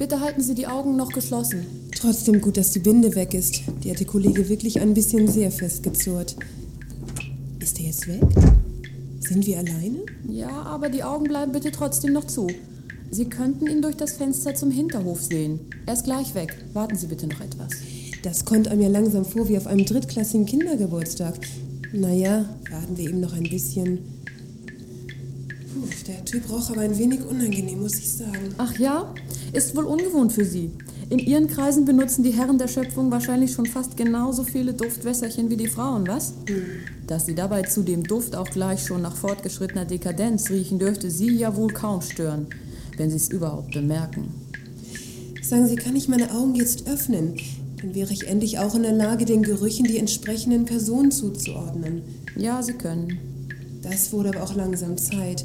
Bitte halten Sie die Augen noch geschlossen. Trotzdem gut, dass die Binde weg ist. Die hat der Kollege wirklich ein bisschen sehr festgezurrt. Ist er jetzt weg? Sind wir alleine? Ja, aber die Augen bleiben bitte trotzdem noch zu. Sie könnten ihn durch das Fenster zum Hinterhof sehen. Er ist gleich weg. Warten Sie bitte noch etwas. Das kommt einem ja langsam vor wie auf einem drittklassigen Kindergeburtstag. Naja, warten wir ihm noch ein bisschen. Puh, der Typ roch aber ein wenig unangenehm, muss ich sagen. Ach ja? Ist wohl ungewohnt für Sie. In Ihren Kreisen benutzen die Herren der Schöpfung wahrscheinlich schon fast genauso viele Duftwässerchen wie die Frauen, was? Hm. Dass Sie dabei zu dem Duft auch gleich schon nach fortgeschrittener Dekadenz riechen, dürfte Sie ja wohl kaum stören, wenn Sie es überhaupt bemerken. Sagen Sie, kann ich meine Augen jetzt öffnen? Dann wäre ich endlich auch in der Lage, den Gerüchen die entsprechenden Personen zuzuordnen. Ja, Sie können. Das wurde aber auch langsam Zeit.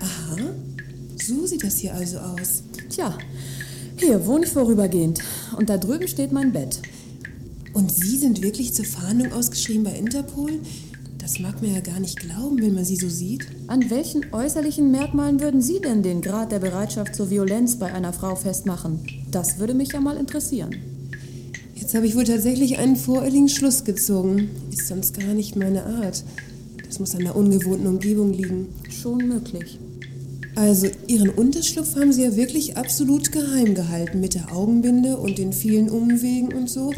Aha, so sieht das hier also aus. Tja, hier wohne ich vorübergehend. Und da drüben steht mein Bett. Und Sie sind wirklich zur Fahndung ausgeschrieben bei Interpol? Das mag man ja gar nicht glauben, wenn man Sie so sieht. An welchen äußerlichen Merkmalen würden Sie denn den Grad der Bereitschaft zur Violenz bei einer Frau festmachen? Das würde mich ja mal interessieren. Jetzt habe ich wohl tatsächlich einen voreiligen Schluss gezogen. Ist sonst gar nicht meine Art. Das muss an der ungewohnten Umgebung liegen. Schon möglich. Also, Ihren Unterschlupf haben Sie ja wirklich absolut geheim gehalten mit der Augenbinde und den vielen Umwegen und so.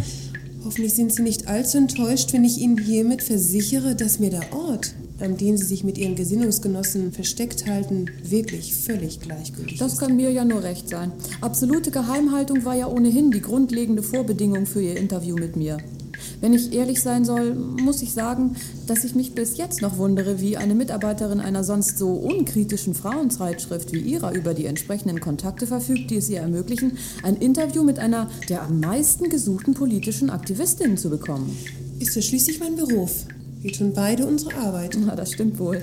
Hoffentlich sind Sie nicht allzu enttäuscht, wenn ich Ihnen hiermit versichere, dass mir der Ort, an dem Sie sich mit Ihren Gesinnungsgenossen versteckt halten, wirklich völlig gleichgültig Das ist. kann mir ja nur recht sein. Absolute Geheimhaltung war ja ohnehin die grundlegende Vorbedingung für Ihr Interview mit mir. Wenn ich ehrlich sein soll, muss ich sagen, dass ich mich bis jetzt noch wundere, wie eine Mitarbeiterin einer sonst so unkritischen Frauenzeitschrift wie Ihrer über die entsprechenden Kontakte verfügt, die es ihr ermöglichen, ein Interview mit einer der am meisten gesuchten politischen Aktivistinnen zu bekommen. Ist ja schließlich mein Beruf. Wir tun beide unsere Arbeit. Na, das stimmt wohl.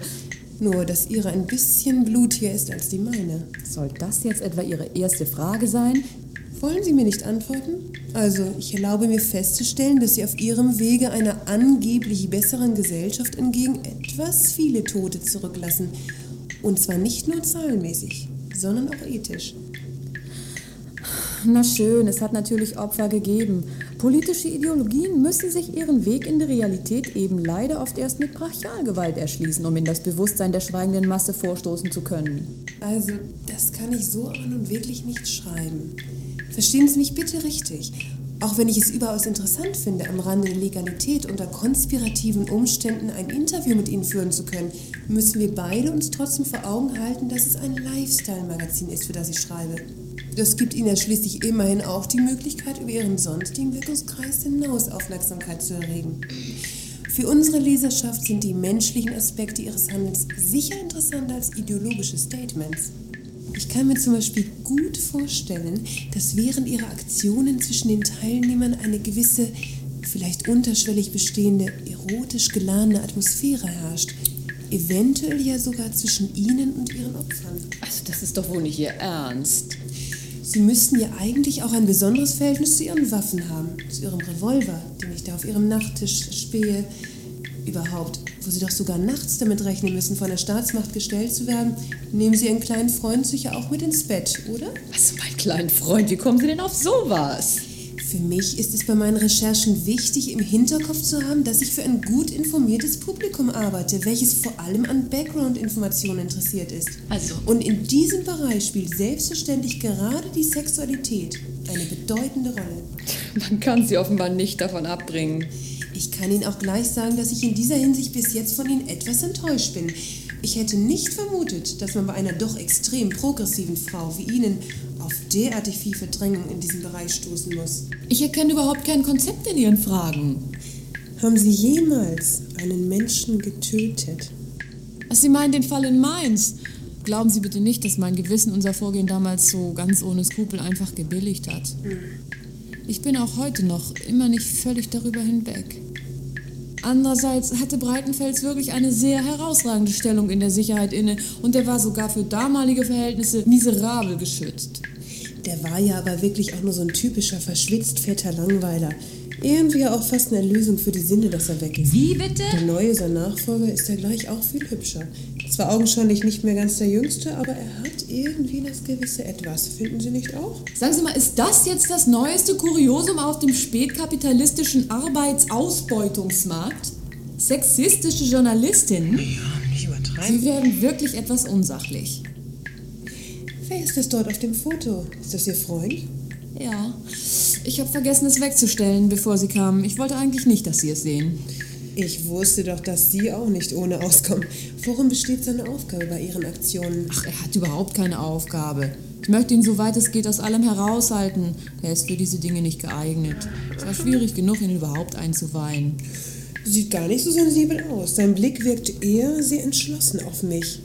Nur, dass Ihre ein bisschen blutiger ist als die meine. Soll das jetzt etwa Ihre erste Frage sein? Wollen Sie mir nicht antworten? Also, ich erlaube mir festzustellen, dass Sie auf Ihrem Wege einer angeblich besseren Gesellschaft entgegen etwas viele Tote zurücklassen. Und zwar nicht nur zahlenmäßig, sondern auch ethisch. Na schön, es hat natürlich Opfer gegeben. Politische Ideologien müssen sich ihren Weg in die Realität eben leider oft erst mit Brachialgewalt erschließen, um in das Bewusstsein der schweigenden Masse vorstoßen zu können. Also, das kann ich so an und wirklich nicht schreiben. Verstehen Sie mich bitte richtig. Auch wenn ich es überaus interessant finde, am Rande der Legalität unter konspirativen Umständen ein Interview mit Ihnen führen zu können, müssen wir beide uns trotzdem vor Augen halten, dass es ein Lifestyle-Magazin ist, für das ich schreibe. Das gibt Ihnen ja schließlich immerhin auch die Möglichkeit, über Ihren sonstigen Wirkungskreis hinaus Aufmerksamkeit zu erregen. Für unsere Leserschaft sind die menschlichen Aspekte Ihres Handelns sicher interessanter als ideologische Statements. Ich kann mir zum Beispiel gut vorstellen, dass während Ihrer Aktionen zwischen den Teilnehmern eine gewisse, vielleicht unterschwellig bestehende, erotisch geladene Atmosphäre herrscht. Eventuell ja sogar zwischen Ihnen und Ihren Opfern. Also das ist doch wohl nicht Ihr Ernst. Sie müssten ja eigentlich auch ein besonderes Verhältnis zu Ihren Waffen haben, zu Ihrem Revolver, den ich da auf Ihrem Nachttisch spähe. Überhaupt, wo Sie doch sogar nachts damit rechnen müssen, von der Staatsmacht gestellt zu werden, nehmen Sie Ihren kleinen Freund sicher auch mit ins Bett, oder? Was, mein kleiner Freund, wie kommen Sie denn auf sowas? Für mich ist es bei meinen Recherchen wichtig, im Hinterkopf zu haben, dass ich für ein gut informiertes Publikum arbeite, welches vor allem an Background-Informationen interessiert ist. Also- Und in diesem Bereich spielt selbstverständlich gerade die Sexualität eine bedeutende Rolle. Man kann Sie offenbar nicht davon abbringen. Ich kann Ihnen auch gleich sagen, dass ich in dieser Hinsicht bis jetzt von Ihnen etwas enttäuscht bin. Ich hätte nicht vermutet, dass man bei einer doch extrem progressiven Frau wie Ihnen auf derartig viel Verdrängung in diesem Bereich stoßen muss. Ich erkenne überhaupt kein Konzept in Ihren Fragen. Haben Sie jemals einen Menschen getötet? Sie meinen den Fall in Mainz? Glauben Sie bitte nicht, dass mein Gewissen unser Vorgehen damals so ganz ohne Skrupel einfach gebilligt hat. Ich bin auch heute noch immer nicht völlig darüber hinweg. Andererseits hatte Breitenfels wirklich eine sehr herausragende Stellung in der Sicherheit inne und er war sogar für damalige Verhältnisse miserabel geschützt. Der war ja aber wirklich auch nur so ein typischer verschwitzt fetter Langweiler. Irgendwie auch fast eine Erlösung für die Sinne, dass er weg ist. Wie bitte? Der neue, sein Nachfolger, ist ja gleich auch viel hübscher. Zwar augenscheinlich nicht mehr ganz der Jüngste, aber er hat irgendwie das gewisse Etwas. Finden Sie nicht auch? Sagen Sie mal, ist das jetzt das neueste Kuriosum auf dem spätkapitalistischen Arbeitsausbeutungsmarkt? Sexistische Journalistin? Ja, nicht übertreiben. Sie werden wirklich etwas unsachlich. Wer ist das dort auf dem Foto? Ist das Ihr Freund? Ja, ich habe vergessen, es wegzustellen, bevor Sie kamen. Ich wollte eigentlich nicht, dass Sie es sehen. Ich wusste doch, dass Sie auch nicht ohne auskommen. Worum besteht seine Aufgabe bei Ihren Aktionen? Ach, er hat überhaupt keine Aufgabe. Ich möchte ihn, soweit es geht, aus allem heraushalten. Er ist für diese Dinge nicht geeignet. Es war schwierig genug, ihn überhaupt einzuweihen. Sieht gar nicht so sensibel aus. Sein Blick wirkt eher sehr entschlossen auf mich.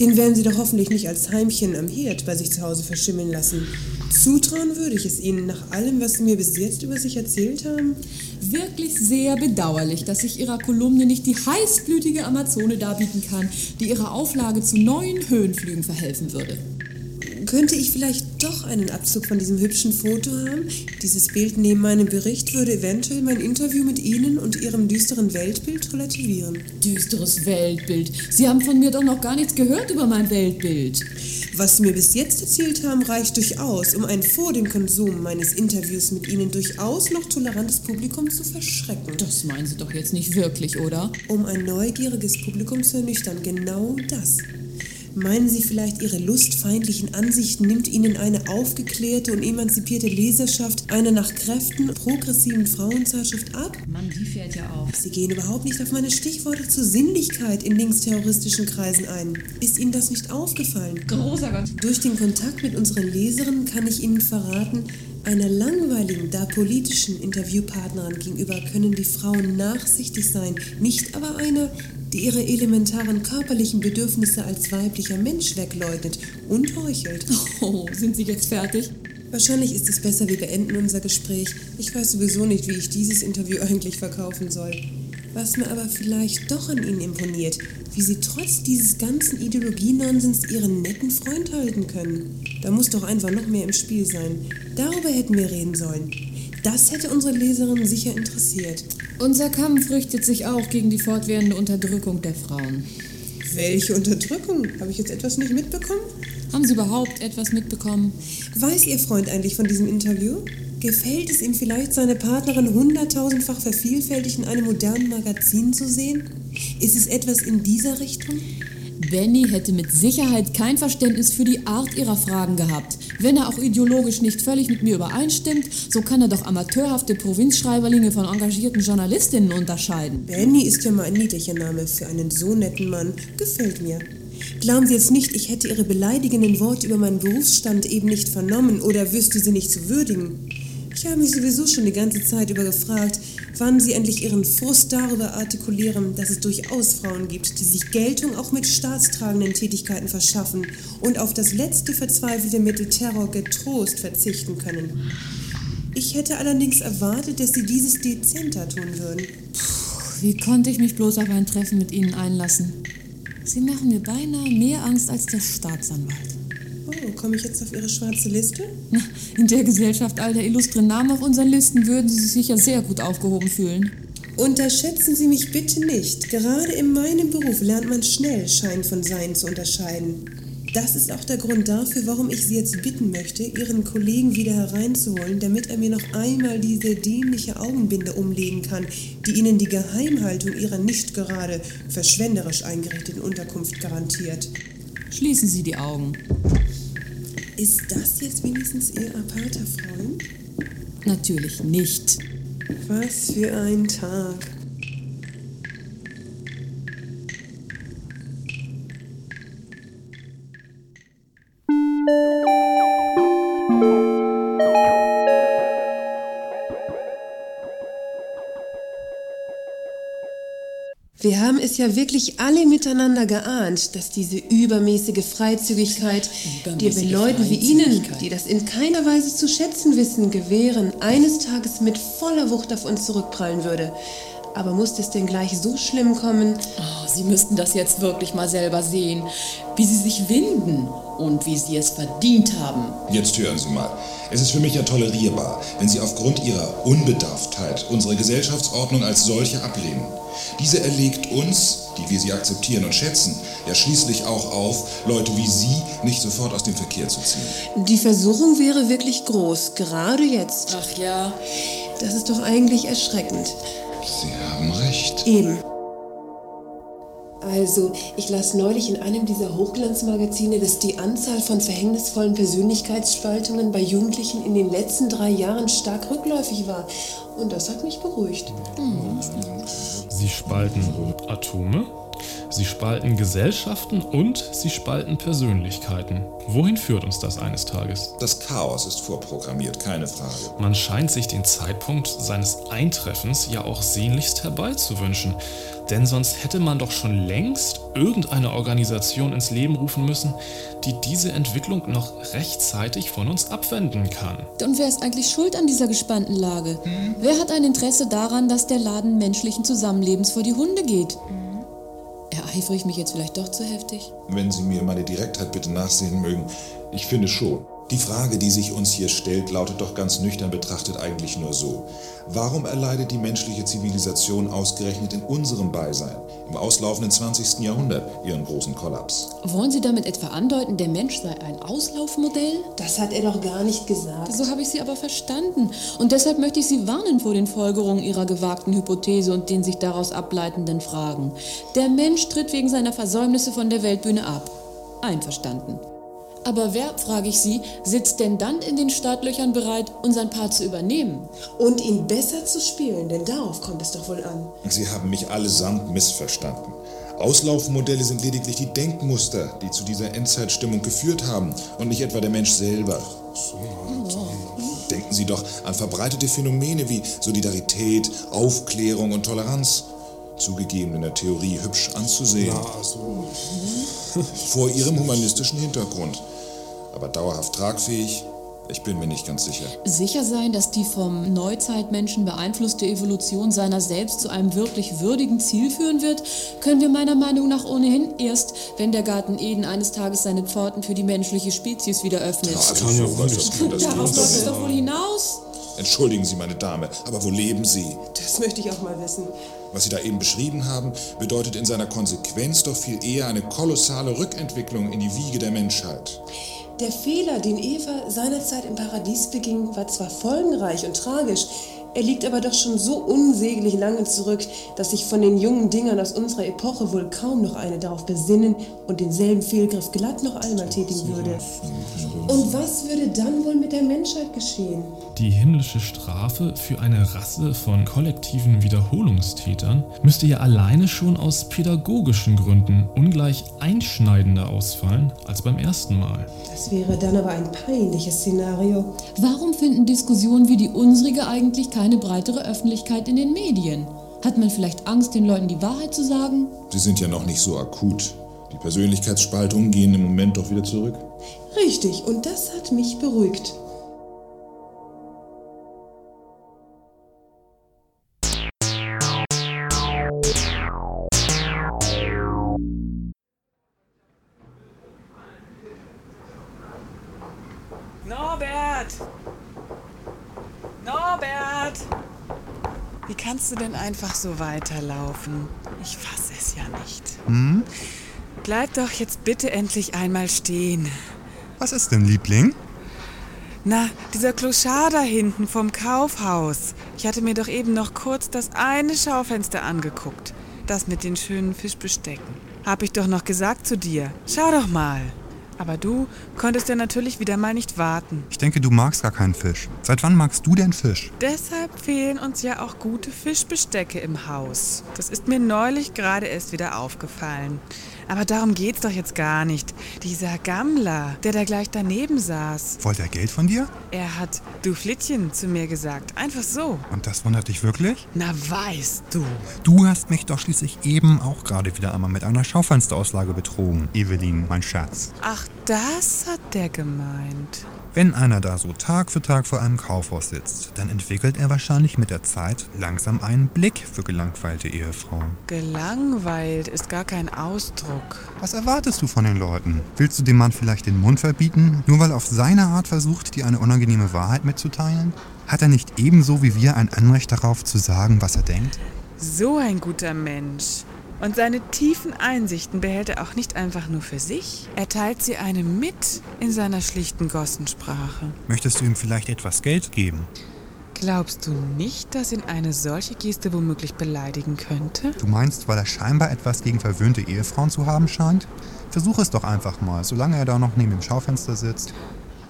Den werden Sie doch hoffentlich nicht als Heimchen am Herd bei sich zu Hause verschimmeln lassen. Zutrauen würde ich es Ihnen nach allem, was Sie mir bis jetzt über sich erzählt haben. Wirklich sehr bedauerlich, dass ich Ihrer Kolumne nicht die heißblütige Amazone darbieten kann, die Ihrer Auflage zu neuen Höhenflügen verhelfen würde. Könnte ich vielleicht doch einen Abzug von diesem hübschen Foto haben? Dieses Bild neben meinem Bericht würde eventuell mein Interview mit Ihnen und Ihrem düsteren Weltbild relativieren. Düsteres Weltbild. Sie haben von mir doch noch gar nichts gehört über mein Weltbild. Was Sie mir bis jetzt erzählt haben, reicht durchaus, um ein vor dem Konsum meines Interviews mit Ihnen durchaus noch tolerantes Publikum zu verschrecken. Das meinen Sie doch jetzt nicht wirklich, oder? Um ein neugieriges Publikum zu ernüchtern, genau das. Meinen Sie vielleicht, Ihre lustfeindlichen Ansichten nimmt Ihnen eine aufgeklärte und emanzipierte Leserschaft einer nach Kräften progressiven Frauenzeitschrift ab? Mann, die fährt ja auf. Sie gehen überhaupt nicht auf meine Stichworte zur Sinnlichkeit in linksterroristischen Kreisen ein. Ist Ihnen das nicht aufgefallen? Großer Gott. Durch den Kontakt mit unseren Leserinnen kann ich Ihnen verraten, einer langweiligen, da politischen Interviewpartnerin gegenüber können die Frauen nachsichtig sein, nicht aber einer, die ihre elementaren körperlichen Bedürfnisse als weiblicher Mensch wegleugnet und heuchelt. Oh, sind Sie jetzt fertig? Wahrscheinlich ist es besser, wir beenden unser Gespräch. Ich weiß sowieso nicht, wie ich dieses Interview eigentlich verkaufen soll. Was mir aber vielleicht doch an Ihnen imponiert, wie Sie trotz dieses ganzen Ideologienonsens Ihren netten Freund halten können. Da muss doch einfach noch mehr im Spiel sein. Darüber hätten wir reden sollen. Das hätte unsere Leserin sicher interessiert. Unser Kampf richtet sich auch gegen die fortwährende Unterdrückung der Frauen. Welche Unterdrückung? Habe ich jetzt etwas nicht mitbekommen? Haben Sie überhaupt etwas mitbekommen? Weiß Ihr Freund eigentlich von diesem Interview? Gefällt es ihm vielleicht, seine Partnerin hunderttausendfach vervielfältigt in einem modernen Magazin zu sehen? Ist es etwas in dieser Richtung? Benny hätte mit Sicherheit kein Verständnis für die Art ihrer Fragen gehabt. Wenn er auch ideologisch nicht völlig mit mir übereinstimmt, so kann er doch amateurhafte Provinzschreiberlinge von engagierten Journalistinnen unterscheiden. Benny ist ja mal ein niedlicher Name für einen so netten Mann. Gefällt mir. Glauben Sie jetzt nicht, ich hätte Ihre beleidigenden Worte über meinen Berufsstand eben nicht vernommen oder wüsste sie nicht zu würdigen. Ich habe mich sowieso schon die ganze Zeit über gefragt, wann Sie endlich Ihren Frust darüber artikulieren, dass es durchaus Frauen gibt, die sich Geltung auch mit staatstragenden Tätigkeiten verschaffen und auf das letzte verzweifelte Mittel Terror getrost verzichten können. Ich hätte allerdings erwartet, dass Sie dieses dezenter tun würden. Puh, wie konnte ich mich bloß auf ein Treffen mit Ihnen einlassen? Sie machen mir beinahe mehr Angst als der Staatsanwalt. Oh, komme ich jetzt auf Ihre schwarze Liste? In der Gesellschaft all der illustren Namen auf unseren Listen würden Sie sich sicher sehr gut aufgehoben fühlen. Unterschätzen Sie mich bitte nicht. Gerade in meinem Beruf lernt man schnell Schein von Sein zu unterscheiden. Das ist auch der Grund dafür, warum ich Sie jetzt bitten möchte, Ihren Kollegen wieder hereinzuholen, damit er mir noch einmal diese dienliche Augenbinde umlegen kann, die Ihnen die Geheimhaltung Ihrer nicht gerade verschwenderisch eingerichteten Unterkunft garantiert. Schließen Sie die Augen. Ist das jetzt wenigstens Ihr aparter Freund? Natürlich nicht. Was für ein Tag. Wir haben es ja wirklich alle miteinander geahnt, dass diese übermäßige Freizügigkeit, die wir Leuten wie Ihnen, die das in keiner Weise zu schätzen wissen, gewähren, eines Tages mit voller Wucht auf uns zurückprallen würde. Aber muss es denn gleich so schlimm kommen? Oh, Sie müssten das jetzt wirklich mal selber sehen, wie Sie sich winden und wie Sie es verdient haben. Jetzt hören Sie mal. Es ist für mich ja tolerierbar, wenn Sie aufgrund Ihrer Unbedarftheit unsere Gesellschaftsordnung als solche ablehnen. Diese erlegt uns, die wir sie akzeptieren und schätzen, ja schließlich auch auf, Leute wie Sie nicht sofort aus dem Verkehr zu ziehen. Die Versuchung wäre wirklich groß, gerade jetzt. Ach ja. Das ist doch eigentlich erschreckend. Sie haben recht. Eben. Also, ich las neulich in einem dieser Hochglanzmagazine, dass die Anzahl von verhängnisvollen Persönlichkeitsspaltungen bei Jugendlichen in den letzten drei Jahren stark rückläufig war. Und das hat mich beruhigt. Sie spalten Atome, sie spalten Gesellschaften und sie spalten Persönlichkeiten. Wohin führt uns das eines Tages? Das Chaos ist vorprogrammiert, keine Frage. Man scheint sich den Zeitpunkt seines Eintreffens ja auch sehnlichst herbeizuwünschen. Denn sonst hätte man doch schon längst irgendeine Organisation ins Leben rufen müssen, die diese Entwicklung noch rechtzeitig von uns abwenden kann. Und wer ist eigentlich schuld an dieser gespannten Lage? Wer hat ein Interesse daran, dass der Laden menschlichen Zusammenlebens vor die Hunde geht? Ereifere ich mich jetzt vielleicht doch zu heftig? Wenn Sie mir meine Direktheit bitte nachsehen mögen, ich finde schon. Die Frage, die sich uns hier stellt, lautet doch ganz nüchtern betrachtet eigentlich nur so. Warum erleidet die menschliche Zivilisation ausgerechnet in unserem Beisein, im auslaufenden 20. Jahrhundert, ihren großen Kollaps? Wollen Sie damit etwa andeuten, der Mensch sei ein Auslaufmodell? Das hat er doch gar nicht gesagt. So habe ich Sie aber verstanden. Und deshalb möchte ich Sie warnen vor den Folgerungen Ihrer gewagten Hypothese und den sich daraus ableitenden Fragen. Der Mensch tritt wegen seiner Versäumnisse von der Weltbühne ab. Einverstanden. Aber wer, frage ich Sie, sitzt denn dann in den Startlöchern bereit, unseren Part zu übernehmen? Und ihn besser zu spielen, denn darauf kommt es doch wohl an. Sie haben mich allesamt missverstanden. Auslaufmodelle sind lediglich die Denkmuster, die zu dieser Endzeitstimmung geführt haben und nicht etwa der Mensch selber. Denken Sie doch an verbreitete Phänomene wie Solidarität, Aufklärung und Toleranz. Zugegeben in der Theorie hübsch anzusehen. Vor ihrem humanistischen Hintergrund. Aber dauerhaft tragfähig? Ich bin mir nicht ganz sicher. Sicher sein, dass die vom Neuzeitmenschen beeinflusste Evolution seiner selbst zu einem wirklich würdigen Ziel führen wird, können wir meiner Meinung nach ohnehin erst, wenn der Garten Eden eines Tages seine Pforten für die menschliche Spezies wieder öffnet. Also sowas, das kann das Darauf läuft es doch wohl hinaus. Entschuldigen Sie, meine Dame, aber wo leben Sie? Das möchte ich auch mal wissen. Was Sie da eben beschrieben haben, bedeutet in seiner Konsequenz doch viel eher eine kolossale Rückentwicklung in die Wiege der Menschheit. Der Fehler, den Eva seinerzeit im Paradies beging, war zwar folgenreich und tragisch, er liegt aber doch schon so unsäglich lange zurück, dass sich von den jungen Dingern aus unserer Epoche wohl kaum noch eine darauf besinnen und denselben Fehlgriff glatt noch einmal tätigen würde. Und was würde dann wohl mit der Menschheit geschehen? Die himmlische Strafe für eine Rasse von kollektiven Wiederholungstätern müsste ja alleine schon aus pädagogischen Gründen ungleich einschneidender ausfallen als beim ersten Mal. Das wäre dann aber ein peinliches Szenario. Warum finden Diskussionen wie die unsrige eigentlich keine breitere Öffentlichkeit in den Medien? Hat man vielleicht Angst, den Leuten die Wahrheit zu sagen? Sie sind ja noch nicht so akut. Die Persönlichkeitsspaltungen gehen im Moment doch wieder zurück. Richtig, und das hat mich beruhigt. Kannst du denn einfach so weiterlaufen? Ich fass es ja nicht. Hm? Bleib doch jetzt bitte endlich einmal stehen. Was ist denn, Liebling? Na, dieser Clochard da hinten vom Kaufhaus. Ich hatte mir doch eben noch kurz das eine Schaufenster angeguckt. Das mit den schönen Fischbestecken. Hab ich doch noch gesagt zu dir. Schau doch mal. Aber du konntest ja natürlich wieder mal nicht warten. Ich denke, du magst gar keinen Fisch. Seit wann magst du denn Fisch? Deshalb fehlen uns ja auch gute Fischbestecke im Haus. Das ist mir neulich gerade erst wieder aufgefallen. Aber darum geht's doch jetzt gar nicht. Dieser Gammler, der da gleich daneben saß, Wollte er Geld von dir? er hat du Flittchen zu mir gesagt. Einfach so. Und das wundert dich wirklich? Na weißt du. Du hast mich doch schließlich eben auch gerade wieder einmal mit einer Schaufensterauslage betrogen, Evelyn, mein Schatz. Ach, das hat der gemeint. Wenn einer da so Tag für Tag vor einem Kaufhaus sitzt, dann entwickelt er wahrscheinlich mit der Zeit langsam einen Blick für gelangweilte Ehefrauen. Gelangweilt ist gar kein Ausdruck. Was erwartest du von den Leuten? Willst du dem Mann vielleicht den Mund verbieten, nur weil er auf seine Art versucht, dir eine unangenehme Wahrheit mitzuteilen? Hat er nicht ebenso wie wir ein Anrecht darauf zu sagen, was er denkt? So ein guter Mensch. Und seine tiefen Einsichten behält er auch nicht einfach nur für sich. Er teilt sie einem mit in seiner schlichten Gossensprache. Möchtest du ihm vielleicht etwas Geld geben? Glaubst du nicht, dass ihn eine solche Geste womöglich beleidigen könnte? Du meinst, weil er scheinbar etwas gegen verwöhnte Ehefrauen zu haben scheint? Versuch es doch einfach mal, solange er da noch neben dem Schaufenster sitzt.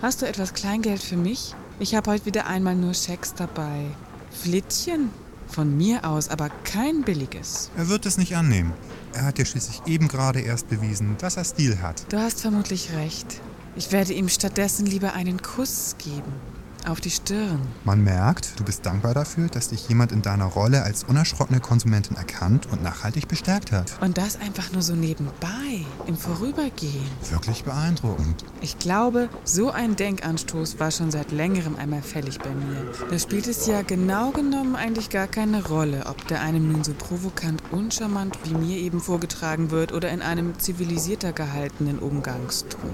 Hast du etwas Kleingeld für mich? Ich habe heute wieder einmal nur Schecks dabei. Flittchen? Von mir aus, aber kein billiges. Er wird es nicht annehmen. Er hat dir schließlich eben gerade erst bewiesen, dass er Stil hat. Du hast vermutlich recht. Ich werde ihm stattdessen lieber einen Kuss geben. Auf die Stirn. Man merkt, du bist dankbar dafür, dass dich jemand in deiner Rolle als unerschrockene Konsumentin erkannt und nachhaltig bestärkt hat. Und das einfach nur so nebenbei, im Vorübergehen. Wirklich beeindruckend. Ich glaube, so ein Denkanstoß war schon seit längerem einmal fällig bei mir. Da spielt es ja genau genommen eigentlich gar keine Rolle, ob der einem nun so provokant uncharmant wie mir eben vorgetragen wird oder in einem zivilisierter gehaltenen Umgangston.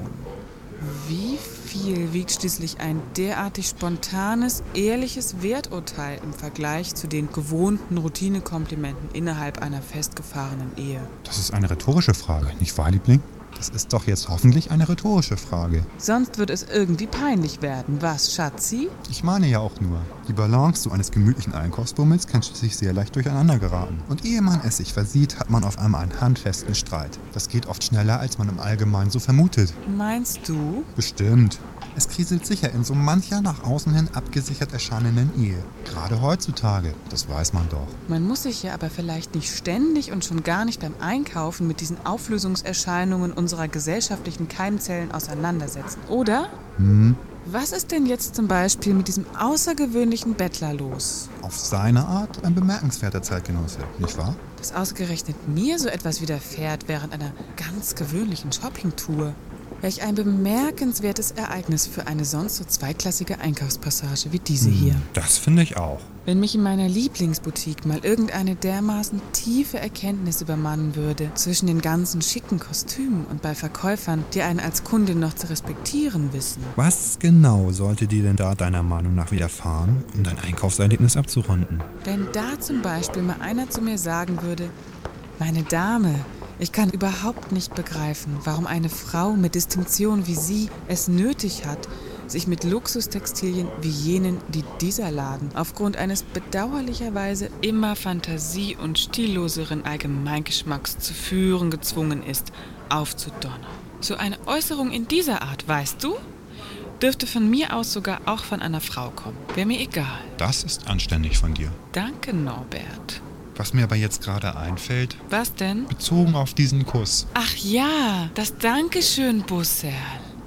Wie viel wiegt schließlich ein derartig spontanes, ehrliches Werturteil im Vergleich zu den gewohnten Routinekomplimenten innerhalb einer festgefahrenen Ehe? Das ist eine rhetorische Frage, nicht wahr, Liebling? Das ist doch jetzt hoffentlich eine rhetorische Frage. Sonst wird es irgendwie peinlich werden, was, Schatzi? Ich meine ja auch nur, die Balance so eines gemütlichen Einkaufsbummels kann schließlich sehr leicht durcheinander geraten. Und ehe man es sich versieht, hat man auf einmal einen handfesten Streit. Das geht oft schneller, als man im Allgemeinen so vermutet. Meinst du? Bestimmt. Es kriselt sicher in so mancher nach außen hin abgesichert erscheinenden Ehe. Gerade heutzutage, das weiß man doch. Man muss sich ja aber vielleicht nicht ständig und schon gar nicht beim Einkaufen mit diesen Auflösungserscheinungen unserer gesellschaftlichen Keimzellen auseinandersetzen, oder? Hm, Was ist denn jetzt zum Beispiel mit diesem außergewöhnlichen Bettler los? auf seine Art ein bemerkenswerter Zeitgenosse, nicht wahr? Dass ausgerechnet mir so etwas widerfährt während einer ganz gewöhnlichen Shoppingtour. Welch ein bemerkenswertes Ereignis für eine sonst so zweiklassige Einkaufspassage wie diese hier. Das finde ich auch. Wenn mich in meiner Lieblingsboutique mal irgendeine dermaßen tiefe Erkenntnis übermannen würde zwischen den ganzen schicken Kostümen und bei Verkäufern, die einen als Kundin noch zu respektieren wissen. Was genau sollte dir denn da deiner Meinung nach widerfahren, um dein Einkaufserlebnis abzurunden? Wenn da zum Beispiel mal einer zu mir sagen würde, meine Dame, ich kann überhaupt nicht begreifen, warum eine Frau mit Distinktion wie Sie es nötig hat, sich mit Luxustextilien wie jenen, die dieser Laden aufgrund eines bedauerlicherweise immer fantasie- und stilloseren Allgemeingeschmacks zu führen gezwungen ist, aufzudonnern. So eine Äußerung in dieser Art, weißt du, dürfte von mir aus sogar auch von einer Frau kommen. Wäre mir egal. Das ist anständig von dir. Danke, Norbert. Was mir aber jetzt gerade einfällt, Was denn? bezogen auf diesen Kuss. Ach ja, das Dankeschön, Busserl.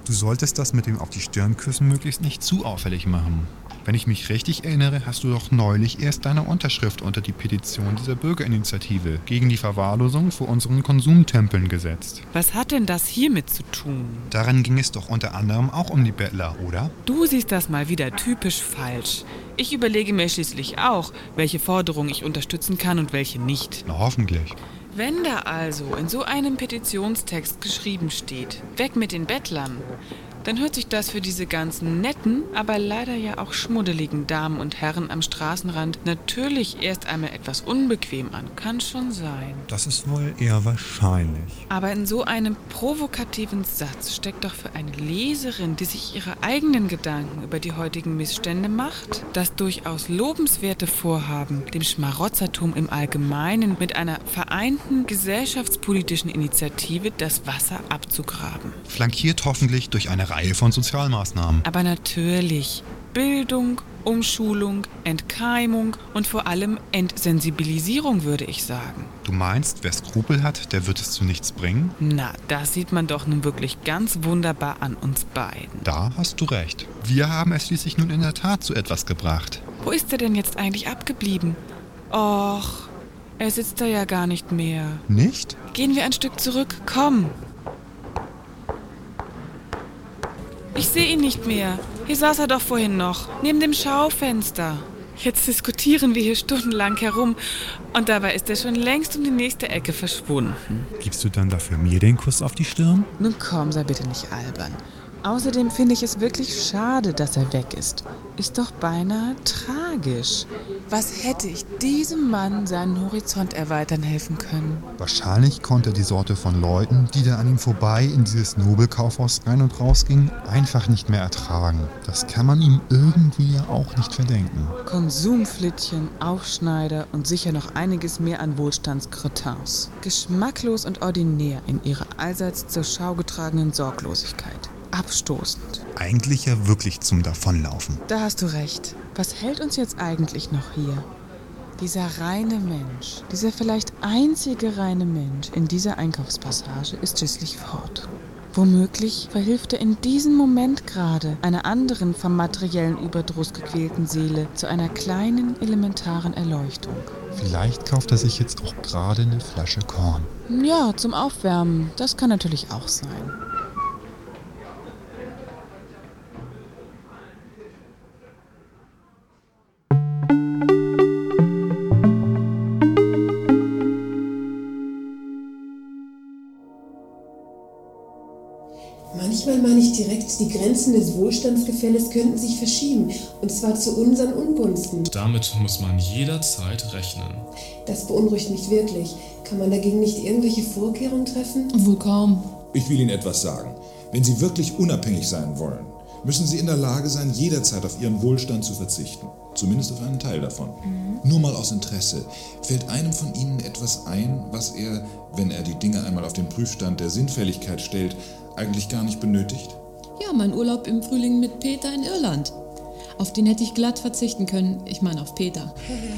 Du solltest das mit dem auf die Stirn küssen möglichst nicht zu auffällig machen. Wenn ich mich richtig erinnere, hast du doch neulich erst deine Unterschrift unter die Petition dieser Bürgerinitiative gegen die Verwahrlosung vor unseren Konsumtempeln gesetzt. Was hat denn das hiermit zu tun? Darin ging es doch unter anderem auch um die Bettler, oder? Du siehst das mal wieder typisch falsch. Ich überlege mir schließlich auch, welche Forderungen ich unterstützen kann und welche nicht. Na hoffentlich. Wenn da also in so einem Petitionstext geschrieben steht, weg mit den Bettlern, dann hört sich das für diese ganzen netten, aber leider ja auch schmuddeligen Damen und Herren am Straßenrand natürlich erst einmal etwas unbequem an. Kann schon sein. Das ist wohl eher wahrscheinlich. Aber in so einem provokativen Satz steckt doch für eine Leserin, die sich ihre eigenen Gedanken über die heutigen Missstände macht, das durchaus lobenswerte Vorhaben, dem Schmarotzertum im Allgemeinen mit einer vereinten gesellschaftspolitischen Initiative das Wasser abzugraben. Flankiert hoffentlich durch eine Reihe von Sozialmaßnahmen. Aber natürlich, Bildung, Umschulung, Entkeimung und vor allem Entsensibilisierung, würde ich sagen. Du meinst, wer Skrupel hat, der wird es zu nichts bringen? Na, das sieht man doch nun wirklich ganz wunderbar an uns beiden. Da hast du recht. Wir haben es schließlich nun in der Tat zu etwas gebracht. Wo ist er denn jetzt eigentlich abgeblieben? Och, er sitzt da ja gar nicht mehr. Nicht? Gehen wir ein Stück zurück, komm. Ich sehe ihn nicht mehr. Hier saß er doch vorhin noch, neben dem Schaufenster. Jetzt diskutieren wir hier stundenlang herum und dabei ist er schon längst um die nächste Ecke verschwunden. Gibst du dann dafür mir den Kuss auf die Stirn? Nun komm, sei bitte nicht albern. Außerdem finde ich es wirklich schade, dass er weg ist. Ist doch beinahe tragisch. Was hätte ich diesem Mann seinen Horizont erweitern helfen können? Wahrscheinlich konnte er die Sorte von Leuten, die da an ihm vorbei in dieses Nobelkaufhaus rein und raus gingen, einfach nicht mehr ertragen. Das kann man ihm irgendwie ja auch nicht verdenken. Konsumflittchen, Aufschneider und sicher noch einiges mehr an Wohlstandskretins. Geschmacklos und ordinär in ihrer allseits zur Schau getragenen Sorglosigkeit abstoßend. Eigentlich ja wirklich zum Davonlaufen. Da hast du recht. Was hält uns jetzt eigentlich noch hier? Dieser reine Mensch, dieser vielleicht einzige reine Mensch in dieser Einkaufspassage ist schließlich fort. Womöglich verhilft er in diesem Moment gerade einer anderen vom materiellen Überdruss gequälten Seele zu einer kleinen elementaren Erleuchtung. Vielleicht kauft er sich jetzt auch gerade eine Flasche Korn. Ja, zum Aufwärmen. Das kann natürlich auch sein. Grenzen des Wohlstandsgefälles könnten sich verschieben, und zwar zu unseren Ungunsten. Damit muss man jederzeit rechnen. Das beunruhigt mich wirklich. Kann man dagegen nicht irgendwelche Vorkehrungen treffen? Wohl kaum. Ich will Ihnen etwas sagen. Wenn Sie wirklich unabhängig sein wollen, müssen Sie in der Lage sein, jederzeit auf Ihren Wohlstand zu verzichten. Zumindest auf einen Teil davon. Nur mal aus Interesse. Fällt einem von Ihnen etwas ein, was er, wenn er die Dinge einmal auf den Prüfstand der Sinnfälligkeit stellt, eigentlich gar nicht benötigt? Ja, mein Urlaub im Frühling mit Peter in Irland. Auf den hätte ich glatt verzichten können, ich meine auf Peter.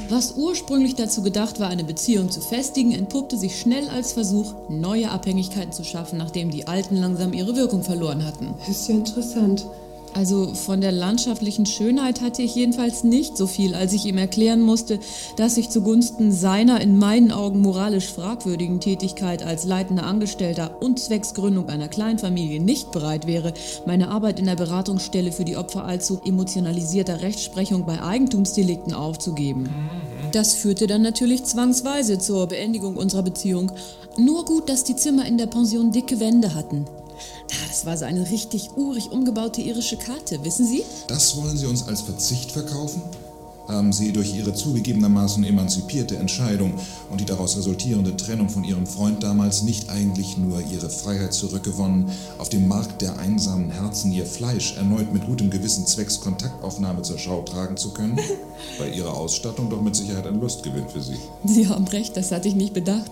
Was ursprünglich dazu gedacht war, eine Beziehung zu festigen, entpuppte sich schnell als Versuch, neue Abhängigkeiten zu schaffen, nachdem die alten langsam ihre Wirkung verloren hatten. Ist ja interessant. Also von der landschaftlichen Schönheit hatte ich jedenfalls nicht so viel, als ich ihm erklären musste, dass ich zugunsten seiner in meinen Augen moralisch fragwürdigen Tätigkeit als leitender Angestellter und Zwecksgründung einer Kleinfamilie nicht bereit wäre, meine Arbeit in der Beratungsstelle für die Opfer allzu emotionalisierter Rechtsprechung bei Eigentumsdelikten aufzugeben. Das führte dann natürlich zwangsweise zur Beendigung unserer Beziehung. Nur gut, dass die Zimmer in der Pension dicke Wände hatten. Das war so eine richtig urig umgebaute irische Karte, wissen Sie? Das wollen Sie uns als Verzicht verkaufen? Haben Sie durch Ihre zugegebenermaßen emanzipierte Entscheidung und die daraus resultierende Trennung von Ihrem Freund damals nicht eigentlich nur Ihre Freiheit zurückgewonnen, auf dem Markt der einsamen Herzen Ihr Fleisch erneut mit gutem Gewissen zwecks Kontaktaufnahme zur Schau tragen zu können? Bei Ihrer Ausstattung doch mit Sicherheit ein Lustgewinn für Sie. Sie haben recht, das hatte ich nicht bedacht.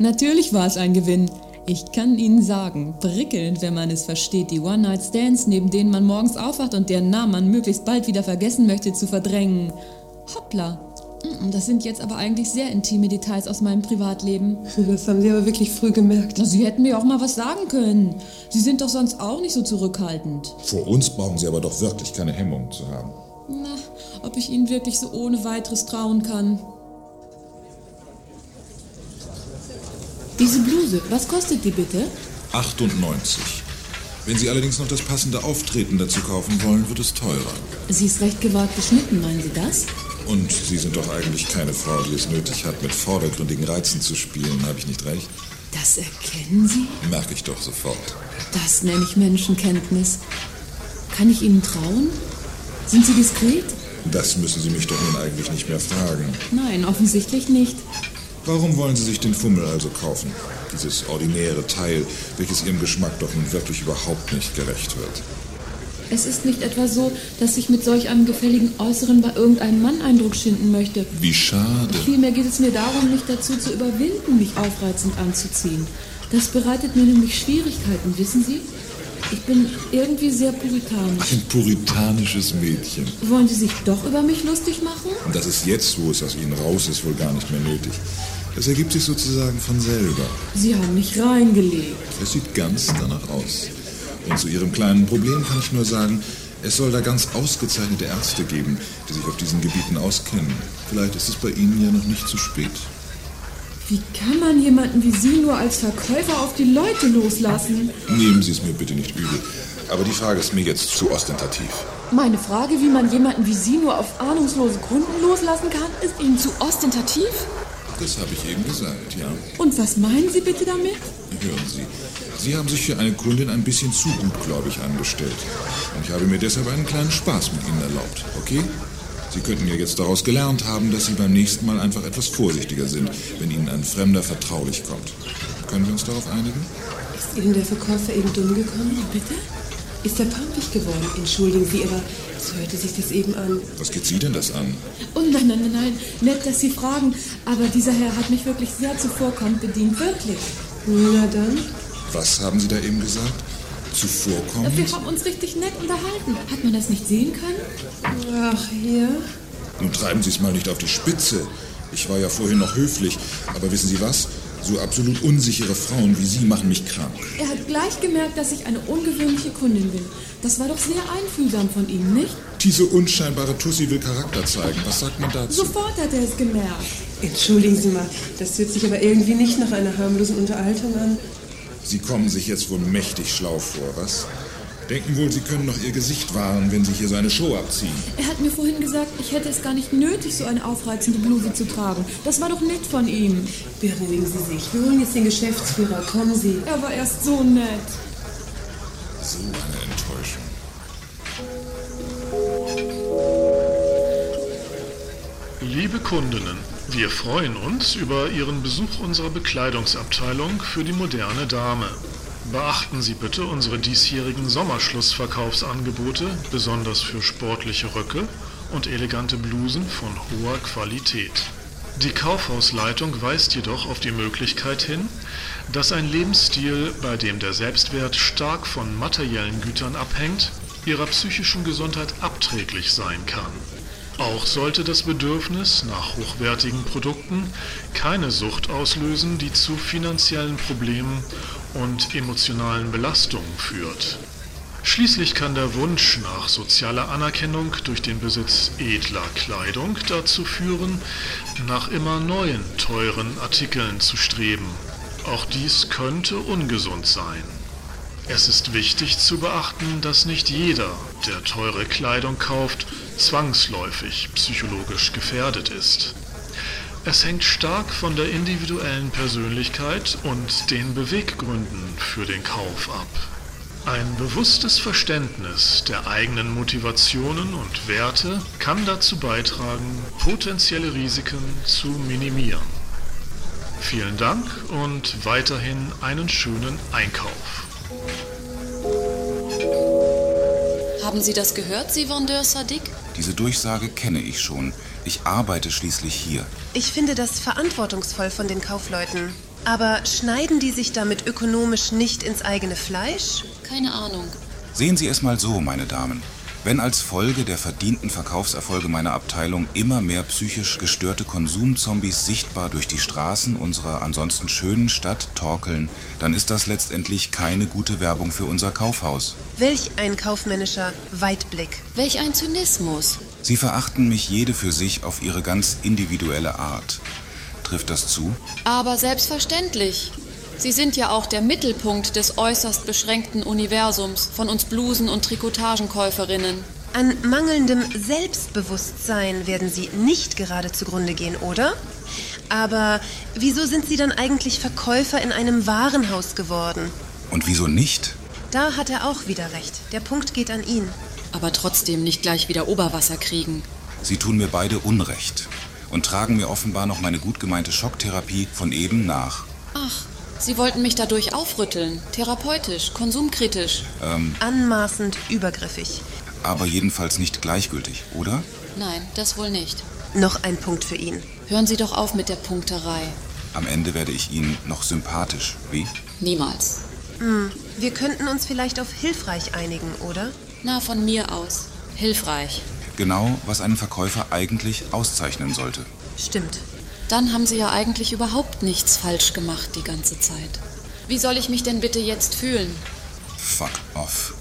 Natürlich war es ein Gewinn. Ich kann Ihnen sagen, prickelnd, wenn man es versteht, die One-Night-Stands, neben denen man morgens aufwacht und deren Namen man möglichst bald wieder vergessen möchte, zu verdrängen. Hoppla. Das sind jetzt aber eigentlich sehr intime Details aus meinem Privatleben. Das haben Sie aber wirklich früh gemerkt. Na, Sie hätten mir auch mal was sagen können. Sie sind doch sonst auch nicht so zurückhaltend. Vor uns brauchen Sie aber doch wirklich keine Hemmungen zu haben. Na, ob ich Ihnen wirklich so ohne weiteres trauen kann. Diese Bluse, was kostet die bitte? 98. Wenn Sie allerdings noch das passende Auftreten dazu kaufen wollen, wird es teurer. Sie ist recht gewagt geschnitten, meinen Sie das? Und Sie sind doch eigentlich keine Frau, die es nötig hat, mit vordergründigen Reizen zu spielen, habe ich nicht recht? Das erkennen Sie? Merke ich doch sofort. Das nenne ich Menschenkenntnis. Kann ich Ihnen trauen? Sind Sie diskret? Das müssen Sie mich doch nun eigentlich nicht mehr fragen. Nein, offensichtlich nicht. Warum wollen Sie sich den Fummel also kaufen? Dieses ordinäre Teil, welches Ihrem Geschmack doch nun wirklich überhaupt nicht gerecht wird. Es ist nicht etwa so, dass ich mit solch einem gefälligen Äußeren bei irgendeinem Mann Eindruck schinden möchte. Wie schade. Vielmehr geht es mir darum, mich dazu zu überwinden, mich aufreizend anzuziehen. Das bereitet mir nämlich Schwierigkeiten, wissen Sie? Ich bin irgendwie sehr puritanisch. Ein puritanisches Mädchen. Wollen Sie sich doch über mich lustig machen? Und das ist jetzt, wo es aus Ihnen raus ist, wohl gar nicht mehr nötig. Das ergibt sich sozusagen von selber. Sie haben mich reingelegt. Es sieht ganz danach aus. Und zu Ihrem kleinen Problem kann ich nur sagen, es soll da ganz ausgezeichnete Ärzte geben, die sich auf diesen Gebieten auskennen. Vielleicht ist es bei Ihnen ja noch nicht zu spät. Wie kann man jemanden wie Sie nur als Verkäufer auf die Leute loslassen? Nehmen Sie es mir bitte nicht übel. Aber die Frage ist mir jetzt zu ostentativ. Meine Frage, wie man jemanden wie Sie nur auf ahnungslose Kunden loslassen kann, ist Ihnen zu ostentativ? Das habe ich eben gesagt, ja. Und was meinen Sie bitte damit? Hören Sie, Sie haben sich für eine Kundin ein bisschen zu gutgläubig angestellt. Und ich habe mir deshalb einen kleinen Spaß mit Ihnen erlaubt, okay? Sie könnten ja jetzt daraus gelernt haben, dass Sie beim nächsten Mal einfach etwas vorsichtiger sind, wenn Ihnen ein Fremder vertraulich kommt. Können wir uns darauf einigen? Ist Ihnen der Verkäufer eben dumm gekommen? Bitte? Ist er pampig geworden? Entschuldigen Sie, aber so hörte sich das eben an. Was geht Sie denn das an? Oh nein, nein, nein, nein. Nett, dass Sie fragen. Aber dieser Herr hat mich wirklich sehr zuvorkommend bedient. Wirklich. Na dann. Was haben Sie da eben gesagt? Zuvorkommend? Wir haben uns richtig nett unterhalten. Hat man das nicht sehen können? Ach, ja. Nun treiben Sie es mal nicht auf die Spitze. Ich war ja vorhin noch höflich. Aber wissen Sie was? So absolut unsichere Frauen wie Sie machen mich krank. Er hat gleich gemerkt, dass ich eine ungewöhnliche Kundin bin. Das war doch sehr einfühlsam von ihm, nicht? Diese unscheinbare Tussi will Charakter zeigen. Was sagt man dazu? Sofort hat er es gemerkt. Entschuldigen Sie mal, das hört sich aber irgendwie nicht nach einer harmlosen Unterhaltung an. Sie kommen sich jetzt wohl mächtig schlau vor, was? Denken wohl, Sie können noch Ihr Gesicht wahren, wenn Sie hier seine Show abziehen. Er hat mir vorhin gesagt, ich hätte es gar nicht nötig, so eine aufreizende Bluse zu tragen. Das war doch nett von ihm. Beruhigen Sie sich. Wir holen jetzt den Geschäftsführer. Kommen Sie. Er war erst so nett. So eine Enttäuschung. Liebe Kundinnen, wir freuen uns über Ihren Besuch unserer Bekleidungsabteilung für die moderne Dame. Beachten Sie bitte unsere diesjährigen Sommerschlussverkaufsangebote, besonders für sportliche Röcke und elegante Blusen von hoher Qualität. Die Kaufhausleitung weist jedoch auf die Möglichkeit hin, dass ein Lebensstil, bei dem der Selbstwert stark von materiellen Gütern abhängt, ihrer psychischen Gesundheit abträglich sein kann. Auch sollte das Bedürfnis nach hochwertigen Produkten keine Sucht auslösen, die zu finanziellen Problemen und emotionalen Belastungen führt. Schließlich kann der Wunsch nach sozialer Anerkennung durch den Besitz edler Kleidung dazu führen, nach immer neuen teuren Artikeln zu streben. Auch dies könnte ungesund sein. Es ist wichtig zu beachten, dass nicht jeder, der teure Kleidung kauft, zwangsläufig psychologisch gefährdet ist. Es hängt stark von der individuellen Persönlichkeit und den Beweggründen für den Kauf ab. Ein bewusstes Verständnis der eigenen Motivationen und Werte kann dazu beitragen, potenzielle Risiken zu minimieren. Vielen Dank und weiterhin einen schönen Einkauf. Haben Sie das gehört, Sie Vendeur Sadiq? Diese Durchsage kenne ich schon. Ich arbeite schließlich hier. Ich finde das verantwortungsvoll von den Kaufleuten. Aber schneiden die sich damit ökonomisch nicht ins eigene Fleisch? Keine Ahnung. Sehen Sie es mal so, meine Damen. Wenn als Folge der verdienten Verkaufserfolge meiner Abteilung immer mehr psychisch gestörte Konsumzombies sichtbar durch die Straßen unserer ansonsten schönen Stadt torkeln, dann ist das letztendlich keine gute Werbung für unser Kaufhaus. Welch ein kaufmännischer Weitblick. Welch ein Zynismus. Sie verachten mich jede für sich auf ihre ganz individuelle Art. Trifft das zu? Aber selbstverständlich. Sie sind ja auch der Mittelpunkt des äußerst beschränkten Universums von uns Blusen- und Trikotagenkäuferinnen. An mangelndem Selbstbewusstsein werden Sie nicht gerade zugrunde gehen, oder? Aber wieso sind Sie dann eigentlich Verkäufer in einem Warenhaus geworden? Und wieso nicht? Da hat er auch wieder recht. Der Punkt geht an ihn. Aber trotzdem nicht gleich wieder Oberwasser kriegen. Sie tun mir beide Unrecht und tragen mir offenbar noch meine gut gemeinte Schocktherapie von eben nach. Ach, Sie wollten mich dadurch aufrütteln. Therapeutisch, konsumkritisch. Ähm, Anmaßend übergriffig. aber jedenfalls nicht gleichgültig, oder? Nein, das wohl nicht. Noch ein Punkt für ihn. Hören Sie doch auf mit der Punkterei. Am Ende werde ich Ihnen noch sympathisch. Wie? Niemals. Wir könnten uns vielleicht auf hilfreich einigen, oder? Na, von mir aus. Hilfreich. Genau, was einen Verkäufer eigentlich auszeichnen sollte. Stimmt. Dann haben Sie ja eigentlich überhaupt nichts falsch gemacht die ganze Zeit. Wie soll ich mich denn bitte jetzt fühlen? Fuck off.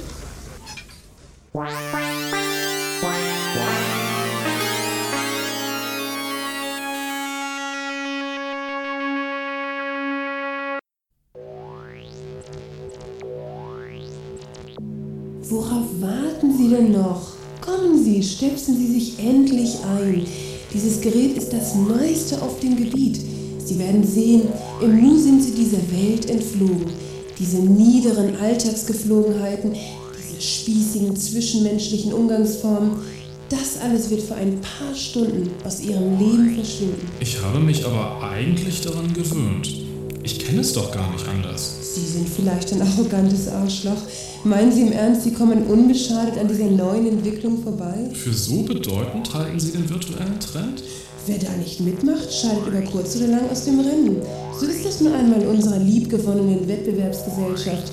Worauf warten Sie denn noch? Kommen Sie, stöpseln Sie sich endlich ein. Dieses Gerät ist das Neueste auf dem Gebiet. Sie werden sehen, im Nu sind Sie dieser Welt entflogen. Diese niederen Alltagsgeflogenheiten, diese spießigen zwischenmenschlichen Umgangsformen, das alles wird für ein paar Stunden aus Ihrem Leben verschwinden. Ich habe mich aber eigentlich daran gewöhnt. Ich kenne es doch gar nicht anders. Sie sind vielleicht ein arrogantes Arschloch. Meinen Sie im Ernst, Sie kommen unbeschadet an dieser neuen Entwicklung vorbei? Für so bedeutend halten Sie den virtuellen Trend? Wer da nicht mitmacht, scheidet über kurz oder lang aus dem Rennen. So ist das nun einmal in unserer liebgewonnenen Wettbewerbsgesellschaft.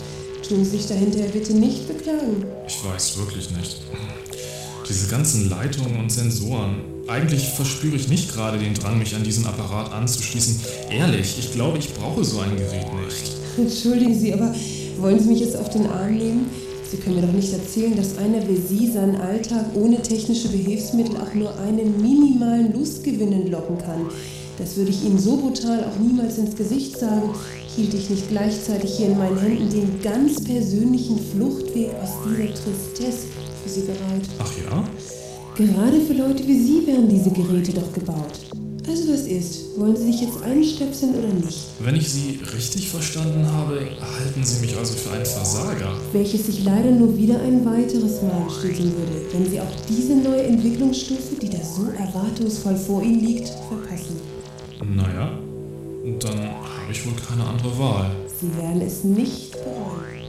Tun Sie sich dahinter bitte nicht beklagen. Ich weiß wirklich nicht. Diese ganzen Leitungen und Sensoren. Eigentlich verspüre ich nicht gerade den Drang, mich an diesen Apparat anzuschließen. Ehrlich, ich glaube, ich brauche so ein Gerät nicht. Entschuldigen Sie, aber wollen Sie mich jetzt auf den Arm nehmen? Sie können mir doch nicht erzählen, dass einer wie Sie seinen Alltag ohne technische Behilfsmittel auch nur einen minimalen Lustgewinn entlocken kann. Das würde ich Ihnen so brutal auch niemals ins Gesicht sagen, hielt ich nicht gleichzeitig hier in meinen Händen den ganz persönlichen Fluchtweg aus dieser Tristesse für Sie bereit. Ach ja? Gerade für Leute wie Sie werden diese Geräte doch gebaut. Also was ist? Wollen Sie sich jetzt einstöpseln oder nicht? Wenn ich Sie richtig verstanden habe, halten Sie mich also für einen Versager. Welches sich leider nur wieder ein weiteres Mal schließen würde, wenn Sie auch diese neue Entwicklungsstufe, die da so erwartungsvoll vor Ihnen liegt, verpassen. Naja, dann habe ich wohl keine andere Wahl. Sie werden es nicht bereuen.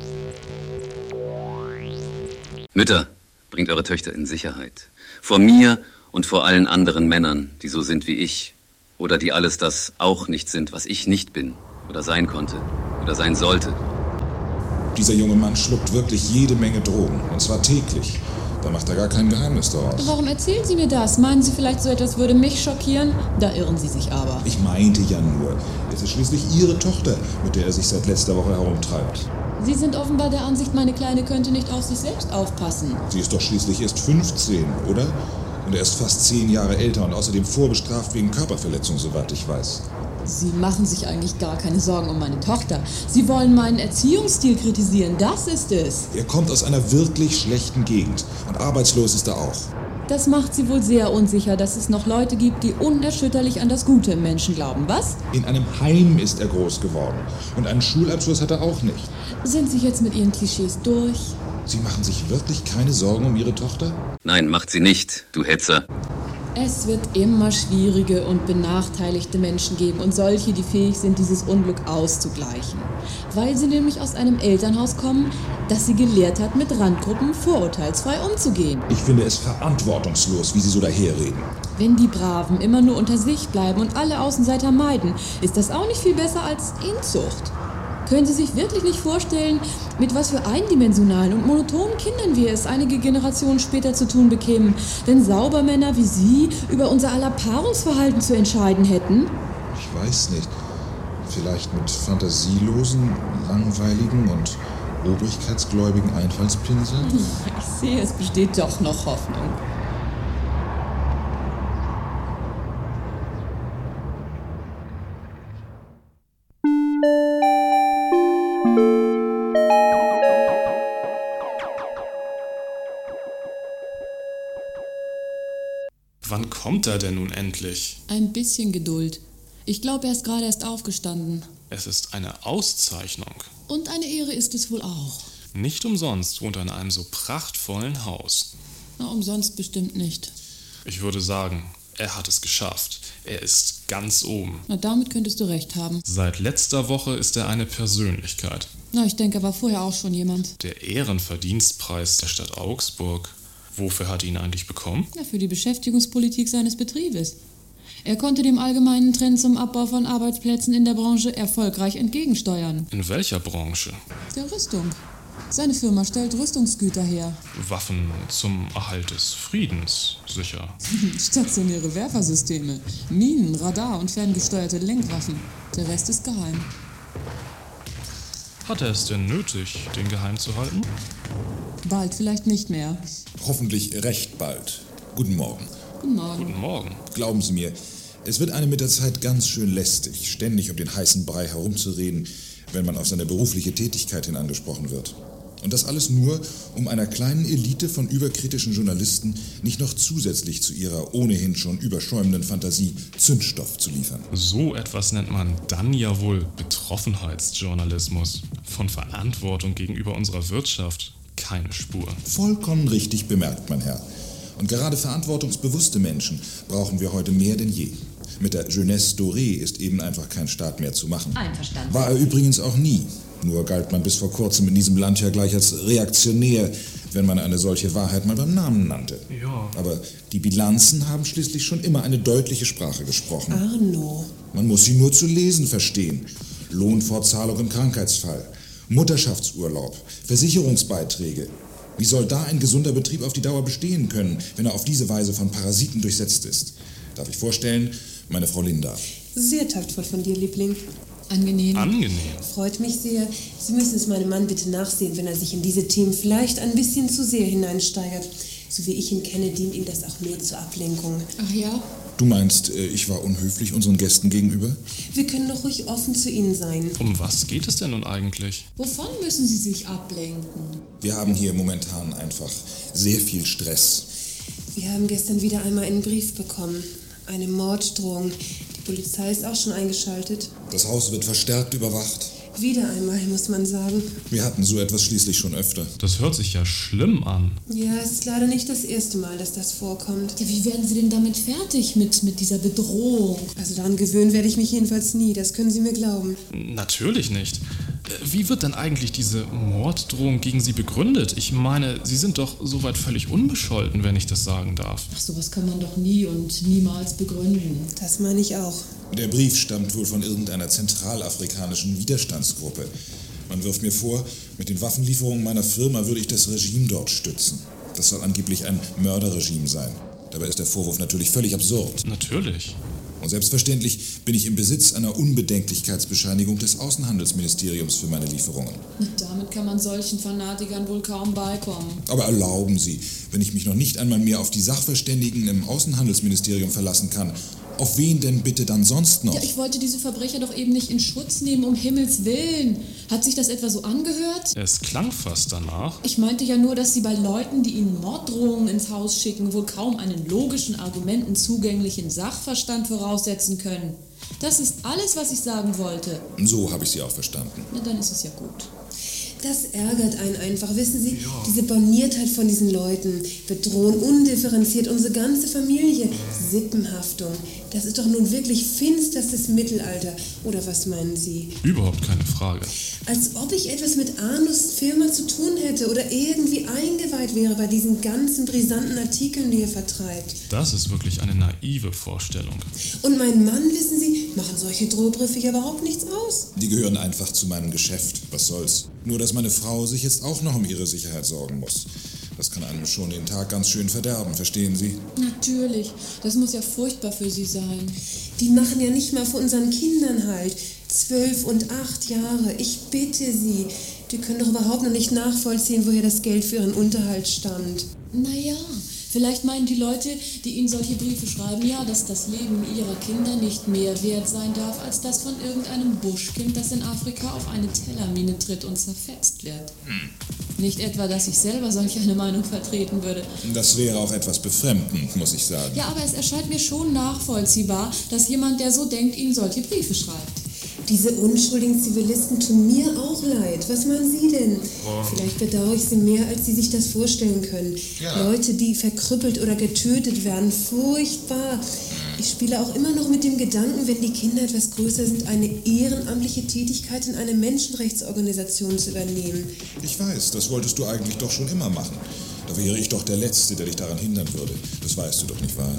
Mütter, bringt eure Töchter in Sicherheit. Vor mir und vor allen anderen Männern, die so sind wie ich. Oder die alles das auch nicht sind, was ich nicht bin. Oder sein konnte. Oder sein sollte. Dieser junge Mann schluckt wirklich jede Menge Drogen. Und zwar täglich. Da macht er gar kein Geheimnis daraus. Warum erzählen Sie mir das? Meinen Sie vielleicht, so etwas würde mich schockieren? Da irren Sie sich aber. Ich meinte ja nur, es ist schließlich Ihre Tochter, mit der er sich seit letzter Woche herumtreibt. Sie sind offenbar der Ansicht, meine Kleine könnte nicht auf sich selbst aufpassen. Sie ist doch schließlich erst 15, oder? Und er ist fast zehn Jahre älter und außerdem vorbestraft wegen Körperverletzung, soweit ich weiß. Sie machen sich eigentlich gar keine Sorgen um meine Tochter. Sie wollen meinen Erziehungsstil kritisieren, das ist es. Er kommt aus einer wirklich schlechten Gegend und arbeitslos ist er auch. Das macht Sie wohl sehr unsicher, dass es noch Leute gibt, die unerschütterlich an das Gute im Menschen glauben, was? In einem Heim ist er groß geworden und einen Schulabschluss hat er auch nicht. Sind Sie jetzt mit Ihren Klischees durch? Sie machen sich wirklich keine Sorgen um Ihre Tochter? Nein, macht sie nicht, du Hetzer. Es wird immer schwierige und benachteiligte Menschen geben und solche, die fähig sind, dieses Unglück auszugleichen. Weil sie nämlich aus einem Elternhaus kommen, das sie gelehrt hat, mit Randgruppen vorurteilsfrei umzugehen. Ich finde es verantwortungslos, wie Sie so daherreden. Wenn die Braven immer nur unter sich bleiben und alle Außenseiter meiden, ist das auch nicht viel besser als Inzucht. Können Sie sich wirklich nicht vorstellen, mit was für eindimensionalen und monotonen Kindern wir es einige Generationen später zu tun bekämen, wenn Saubermänner wie Sie über unser aller Paarungsverhalten zu entscheiden hätten? Ich weiß nicht. Vielleicht mit fantasielosen, langweiligen und obrigkeitsgläubigen Einfallspinseln? Ich sehe, es besteht doch noch Hoffnung. Wann kommt er denn nun endlich? Ein bisschen Geduld. Ich glaube, er ist gerade erst aufgestanden. Es ist eine Auszeichnung. Und eine Ehre ist es wohl auch. Nicht umsonst wohnt er in einem so prachtvollen Haus. Na, umsonst bestimmt nicht. Ich würde sagen, er hat es geschafft. Er ist ganz oben. Na, damit könntest du recht haben. Seit letzter Woche ist er eine Persönlichkeit. Na, ich denke, er war vorher auch schon jemand. Der Ehrenverdienstpreis der Stadt Augsburg. Wofür hat er ihn eigentlich bekommen? Ja, für die Beschäftigungspolitik seines Betriebes. Er konnte dem allgemeinen Trend zum Abbau von Arbeitsplätzen in der Branche erfolgreich entgegensteuern. In welcher Branche? Der Rüstung. Seine Firma stellt Rüstungsgüter her. Waffen zum Erhalt des Friedens, sicher. Stationäre Werfersysteme, Minen, Radar und ferngesteuerte Lenkwaffen. Der Rest ist geheim. Hat er es denn nötig, den geheim zu halten? Bald vielleicht nicht mehr. Hoffentlich recht bald. Guten Morgen. Guten Morgen. Guten Morgen. Glauben Sie mir, es wird einem mit der Zeit ganz schön lästig, ständig um den heißen Brei herumzureden, wenn man auf seine berufliche Tätigkeit hin angesprochen wird. Und das alles nur, um einer kleinen Elite von überkritischen Journalisten nicht noch zusätzlich zu ihrer ohnehin schon überschäumenden Fantasie Zündstoff zu liefern. So etwas nennt man dann ja wohl Betroffenheitsjournalismus. Von Verantwortung gegenüber unserer Wirtschaft keine Spur. Vollkommen richtig bemerkt, mein Herr. Und gerade verantwortungsbewusste Menschen brauchen wir heute mehr denn je. Mit der Jeunesse Dorée ist eben einfach kein Staat mehr zu machen. Einverstanden. War er übrigens auch nie. Nur galt man bis vor kurzem in diesem Land ja gleich als reaktionär, wenn man eine solche Wahrheit mal beim Namen nannte. Ja. Aber die Bilanzen haben schließlich schon immer eine deutliche Sprache gesprochen. Arno. Man muss sie nur zu lesen verstehen. Lohnfortzahlung im Krankheitsfall, Mutterschaftsurlaub, Versicherungsbeiträge. Wie soll da ein gesunder Betrieb auf die Dauer bestehen können, wenn er auf diese Weise von Parasiten durchsetzt ist? Darf ich vorstellen, meine Frau Linda. Sehr taktvoll von dir, Liebling. Angenehm. Angenehm. Freut mich sehr. Sie müssen es meinem Mann bitte nachsehen, wenn er sich in diese Themen vielleicht ein bisschen zu sehr hineinsteigert. So wie ich ihn kenne, dient ihm das auch nur zur Ablenkung. Ach ja? Du meinst, äh, ich war unhöflich unseren Gästen gegenüber? Wir können doch ruhig offen zu Ihnen sein. Um was geht es denn nun eigentlich? Wovon müssen Sie sich ablenken? Wir haben hier momentan einfach sehr viel Stress. Wir haben gestern wieder einmal einen Brief bekommen. Eine Morddrohung. Die Polizei ist auch schon eingeschaltet. Das Haus wird verstärkt überwacht. Wieder einmal, muss man sagen. Wir hatten so etwas schließlich schon öfter. Das hört sich ja schlimm an. Ja, es ist leider nicht das erste Mal, dass das vorkommt. Ja, wie werden Sie denn damit fertig mit, mit dieser Bedrohung? Also daran gewöhnen werde ich mich jedenfalls nie, das können Sie mir glauben. Natürlich nicht. Wie wird denn eigentlich diese Morddrohung gegen Sie begründet? Ich meine, Sie sind doch soweit völlig unbescholten, wenn ich das sagen darf. Ach, sowas kann man doch nie und niemals begründen. Das meine ich auch. Der Brief stammt wohl von irgendeiner zentralafrikanischen Widerstandsgruppe. Man wirft mir vor, mit den Waffenlieferungen meiner Firma würde ich das Regime dort stützen. Das soll angeblich ein Mörderregime sein. Dabei ist der Vorwurf natürlich völlig absurd. Natürlich. Und selbstverständlich bin ich im Besitz einer Unbedenklichkeitsbescheinigung des Außenhandelsministeriums für meine Lieferungen. Damit kann man solchen Fanatikern wohl kaum beikommen. Aber erlauben Sie, wenn ich mich noch nicht einmal mehr auf die Sachverständigen im Außenhandelsministerium verlassen kann, auf wen denn bitte dann sonst noch? Ja, ich wollte diese Verbrecher doch eben nicht in Schutz nehmen, um Himmels Willen. Hat sich das etwa so angehört? Es klang fast danach. Ich meinte ja nur, dass Sie bei Leuten, die Ihnen Morddrohungen ins Haus schicken, wohl kaum einen logischen Argumenten zugänglichen Sachverstand voraussetzen können. Das ist alles, was ich sagen wollte. So habe ich Sie auch verstanden. Na, dann ist es ja gut. Das ärgert einen einfach, wissen Sie? Diese Borniertheit von diesen Leuten bedrohen undifferenziert unsere ganze Familie. Sippenhaftung. Das ist doch nun wirklich finsterstes Mittelalter. Oder was meinen Sie? Überhaupt keine Frage. Als ob ich etwas mit Arnus Firma zu tun hätte oder irgendwie eingeweiht wäre bei diesen ganzen brisanten Artikeln, die er vertreibt. Das ist wirklich eine naive Vorstellung. Und mein Mann, wissen Sie, machen solche Drohbriefe ja überhaupt nichts aus. Die gehören einfach zu meinem Geschäft. Was soll's? Nur, dass meine Frau sich jetzt auch noch um ihre Sicherheit sorgen muss. Das kann einem schon den Tag ganz schön verderben, verstehen Sie? Natürlich. Das muss ja furchtbar für Sie sein. Die machen ja nicht mal vor unseren Kindern halt. Zwölf und acht Jahre. Ich bitte Sie. Die können doch überhaupt noch nicht nachvollziehen, woher das Geld für ihren Unterhalt stammt. Naja, vielleicht meinen die Leute, die Ihnen solche Briefe schreiben, ja, dass das Leben ihrer Kinder nicht mehr wert sein darf, als das von irgendeinem Buschkind, das in Afrika auf eine Tellermine tritt und zerfetzt wird. Nicht etwa, dass ich selber solch eine Meinung vertreten würde. Das wäre auch etwas befremdend, muss ich sagen. Ja, aber es erscheint mir schon nachvollziehbar, dass jemand, der so denkt, Ihnen solche Briefe schreibt. Diese unschuldigen Zivilisten tun mir auch leid. Was meinen Sie denn? Vielleicht bedauere ich sie mehr, als Sie sich das vorstellen können. Ja. Leute, die verkrüppelt oder getötet werden, furchtbar. Ich spiele auch immer noch mit dem Gedanken, wenn die Kinder etwas größer sind, eine ehrenamtliche Tätigkeit in einer Menschenrechtsorganisation zu übernehmen. Ich weiß, das wolltest du eigentlich doch schon immer machen. Da wäre ich doch der Letzte, der dich daran hindern würde. Das weißt du doch nicht wahr?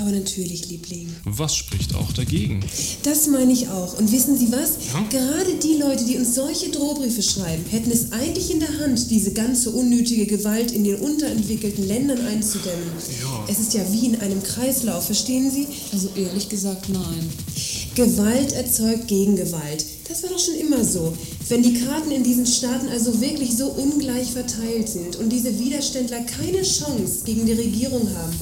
Aber natürlich, Liebling. Was spricht auch dagegen? Das meine ich auch. Und wissen Sie was? Ja? Gerade die Leute, die uns solche Drohbriefe schreiben, hätten es eigentlich in der Hand, diese ganze unnötige Gewalt in den unterentwickelten Ländern einzudämmen. Ja. Es ist ja wie in einem Kreislauf, verstehen Sie? Also ehrlich gesagt, nein. Gewalt erzeugt Gegengewalt. Das war doch schon immer so. Wenn die Karten in diesen Staaten also wirklich so ungleich verteilt sind und diese Widerständler keine Chance gegen die Regierung haben,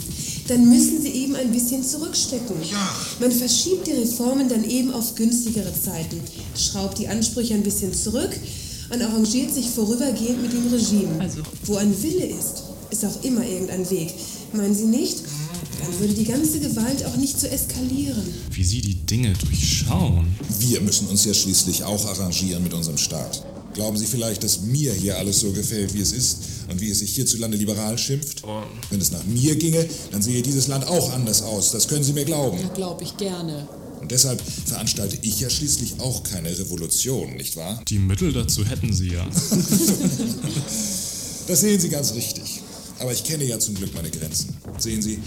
dann müssen sie eben ein bisschen zurückstecken. Ja. Man verschiebt die Reformen dann eben auf günstigere Zeiten, schraubt die Ansprüche ein bisschen zurück und arrangiert sich vorübergehend mit dem Regime. Also. Wo ein Wille ist, ist auch immer irgendein Weg. Meinen Sie nicht? Dann würde die ganze Gewalt auch nicht so eskalieren. Wie Sie die Dinge durchschauen. Wir müssen uns ja schließlich auch arrangieren mit unserem Staat. Glauben Sie vielleicht, dass mir hier alles so gefällt, wie es ist und wie es sich hierzulande liberal schimpft? Oh. Wenn es nach mir ginge, dann sehe dieses Land auch anders aus. Das können Sie mir glauben. Ja, glaube ich gerne. Und deshalb veranstalte ich ja schließlich auch keine Revolution, nicht wahr? Die Mittel dazu hätten Sie ja. das sehen Sie ganz richtig. Aber ich kenne ja zum Glück meine Grenzen. Sehen Sie,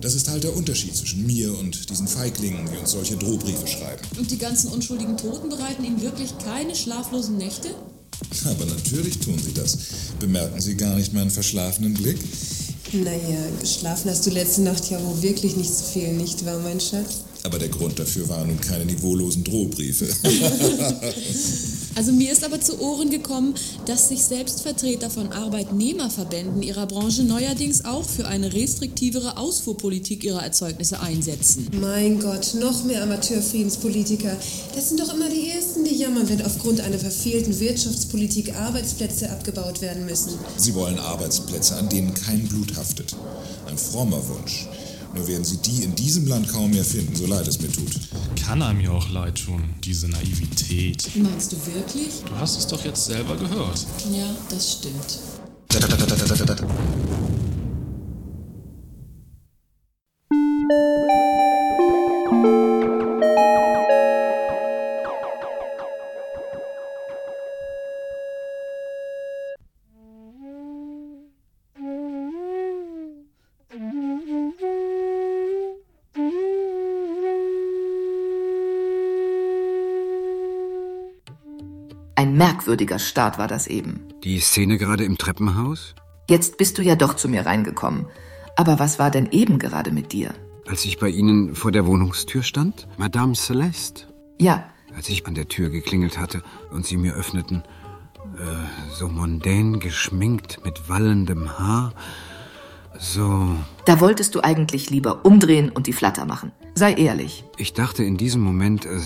das ist halt der Unterschied zwischen mir und diesen Feiglingen, die uns solche Drohbriefe schreiben. Und die ganzen unschuldigen Toten bereiten Ihnen wirklich keine schlaflosen Nächte? Aber natürlich tun sie das. Bemerken Sie gar nicht meinen verschlafenen Blick? Naja, geschlafen hast du letzte Nacht ja wohl wirklich nicht so viel, nicht wahr, mein Schatz? Aber der Grund dafür waren nun keine niveaulosen Drohbriefe. also mir ist aber zu Ohren gekommen, dass sich Selbstvertreter von Arbeitnehmerverbänden ihrer Branche neuerdings auch für eine restriktivere Ausfuhrpolitik ihrer Erzeugnisse einsetzen. Mein Gott, noch mehr Amateurfriedenspolitiker. Das sind doch immer die Ersten, die jammern, wenn aufgrund einer verfehlten Wirtschaftspolitik Arbeitsplätze abgebaut werden müssen. Sie wollen Arbeitsplätze, an denen kein Blut haftet. Ein frommer Wunsch. Nur werden Sie die in diesem Land kaum mehr finden, so leid es mir tut. Kann einem ja auch leid tun, diese Naivität. Meinst du wirklich? Du hast es doch jetzt selber gehört. Ja, das stimmt. Merkwürdiger Start war das eben. Die Szene gerade im Treppenhaus? Jetzt bist du ja doch zu mir reingekommen. Aber was war denn eben gerade mit dir? Als ich bei Ihnen vor der Wohnungstür stand? Madame Celeste? Ja. Als ich an der Tür geklingelt hatte und Sie mir öffneten, äh, so mondän geschminkt mit wallendem Haar, so. Da wolltest du eigentlich lieber umdrehen und die Flatter machen. Sei ehrlich. Ich dachte in diesem Moment, äh,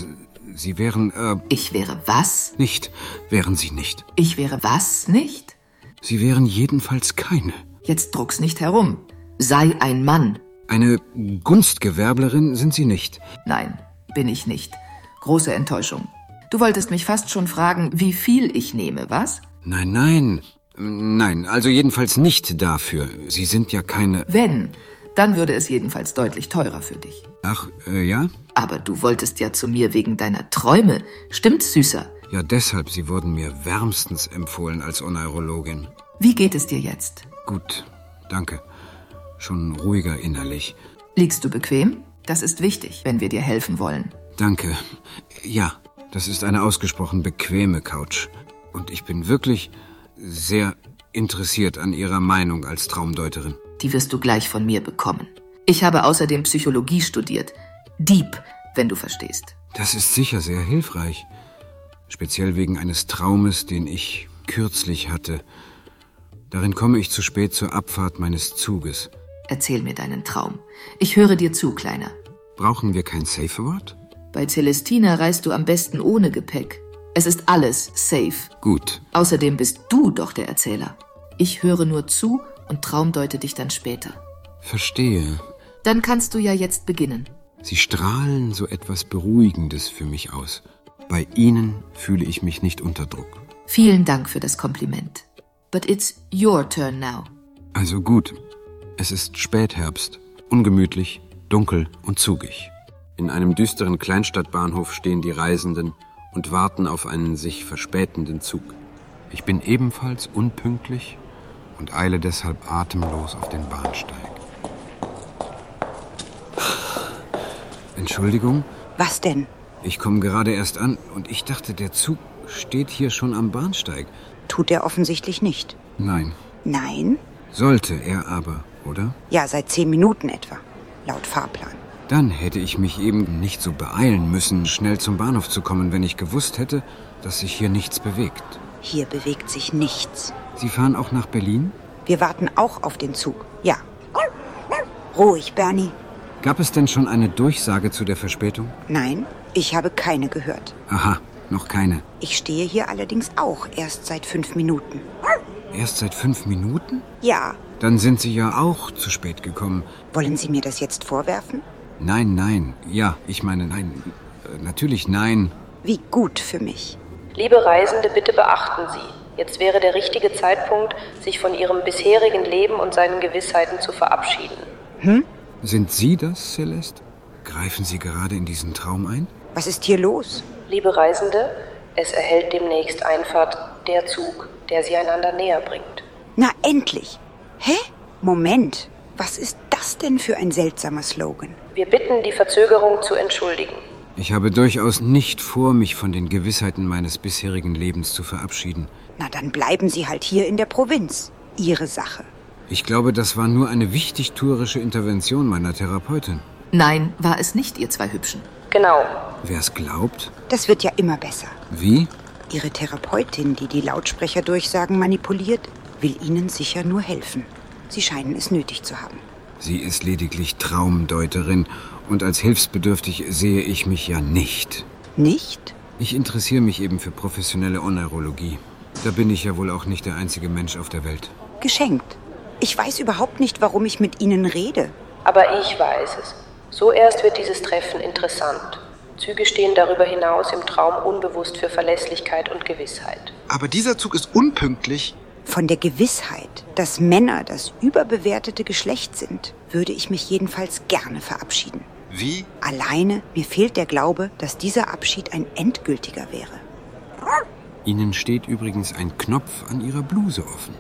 Sie wären, äh... Ich wäre was? Nicht. Wären Sie nicht. Ich wäre was nicht? Sie wären jedenfalls keine. Jetzt druck's nicht herum. Sei ein Mann. Eine Gunstgewerblerin sind Sie nicht. Nein, bin ich nicht. Große Enttäuschung. Du wolltest mich fast schon fragen, wie viel ich nehme, was? Nein, nein. Nein, also jedenfalls nicht dafür. Sie sind ja keine. Wenn, dann würde es jedenfalls deutlich teurer für dich. Ach, äh, ja? Aber du wolltest ja zu mir wegen deiner Träume. Stimmt's, Süßer? Ja, deshalb. Sie wurden mir wärmstens empfohlen als Oneurologin. Wie geht es dir jetzt? Gut, danke. Schon ruhiger innerlich. Liegst du bequem? Das ist wichtig, wenn wir dir helfen wollen. Danke. Ja, das ist eine ausgesprochen bequeme Couch. Und ich bin wirklich sehr interessiert an Ihrer Meinung als Traumdeuterin. Die wirst du gleich von mir bekommen. Ich habe außerdem Psychologie studiert. Dieb, wenn du verstehst. Das ist sicher sehr hilfreich. Speziell wegen eines Traumes, den ich kürzlich hatte. Darin komme ich zu spät zur Abfahrt meines Zuges. Erzähl mir deinen Traum. Ich höre dir zu, Kleiner. Brauchen wir kein Safe Word? Bei Celestina reist du am besten ohne Gepäck. Es ist alles safe. Gut. Außerdem bist du doch der Erzähler. Ich höre nur zu und traumdeute dich dann später. Verstehe. Dann kannst du ja jetzt beginnen. Sie strahlen so etwas Beruhigendes für mich aus. Bei Ihnen fühle ich mich nicht unter Druck. Vielen Dank für das Kompliment. But it's your turn now. Also gut. Es ist Spätherbst, ungemütlich, dunkel und zugig. In einem düsteren Kleinstadtbahnhof stehen die Reisenden und warten auf einen sich verspätenden Zug. Ich bin ebenfalls unpünktlich und eile deshalb atemlos auf den Bahnsteig. Entschuldigung? Was denn? Ich komme gerade erst an und ich dachte, der Zug steht hier schon am Bahnsteig. Tut er offensichtlich nicht. Nein. Nein? Sollte er aber, oder? Ja, seit zehn Minuten etwa. Laut Fahrplan. Dann hätte ich mich eben nicht so beeilen müssen, schnell zum Bahnhof zu kommen, wenn ich gewusst hätte, dass sich hier nichts bewegt. Hier bewegt sich nichts. Sie fahren auch nach Berlin? Wir warten auch auf den Zug. Ja. Ruhig, Bernie. Gab es denn schon eine Durchsage zu der Verspätung? Nein, ich habe keine gehört. Aha, noch keine. Ich stehe hier allerdings auch erst seit fünf Minuten. Erst seit fünf Minuten? Ja. Dann sind Sie ja auch zu spät gekommen. Wollen Sie mir das jetzt vorwerfen? Nein, nein. Ja, ich meine nein. Äh, Natürlich nein. Wie gut für mich. Liebe Reisende, bitte beachten Sie. Jetzt wäre der richtige Zeitpunkt, sich von Ihrem bisherigen Leben und seinen Gewissheiten zu verabschieden. Hm? Sind Sie das, Celeste? Greifen Sie gerade in diesen Traum ein? Was ist hier los? Liebe Reisende, es erhält demnächst Einfahrt der Zug, der Sie einander näher bringt. Na, endlich. Hä? Moment. Was ist das denn für ein seltsamer Slogan? Wir bitten, die Verzögerung zu entschuldigen. Ich habe durchaus nicht vor, mich von den Gewissheiten meines bisherigen Lebens zu verabschieden. Na, dann bleiben Sie halt hier in der Provinz. Ihre Sache. Ich glaube, das war nur eine wichtigtuerische Intervention meiner Therapeutin. Nein, war es nicht, ihr zwei Hübschen. Genau. Wer es glaubt? Das wird ja immer besser. Wie? Ihre Therapeutin, die die Lautsprecherdurchsagen manipuliert, will Ihnen sicher nur helfen. Sie scheinen es nötig zu haben. Sie ist lediglich Traumdeuterin und als hilfsbedürftig sehe ich mich ja nicht. Nicht? Ich interessiere mich eben für professionelle Oneurologie. Da bin ich ja wohl auch nicht der einzige Mensch auf der Welt. Geschenkt. Ich weiß überhaupt nicht, warum ich mit Ihnen rede. Aber ich weiß es. So erst wird dieses Treffen interessant. Züge stehen darüber hinaus im Traum unbewusst für Verlässlichkeit und Gewissheit. Aber dieser Zug ist unpünktlich. Von der Gewissheit, dass Männer das überbewertete Geschlecht sind, würde ich mich jedenfalls gerne verabschieden. Wie? Alleine, mir fehlt der Glaube, dass dieser Abschied ein endgültiger wäre. Ihnen steht übrigens ein Knopf an Ihrer Bluse offen.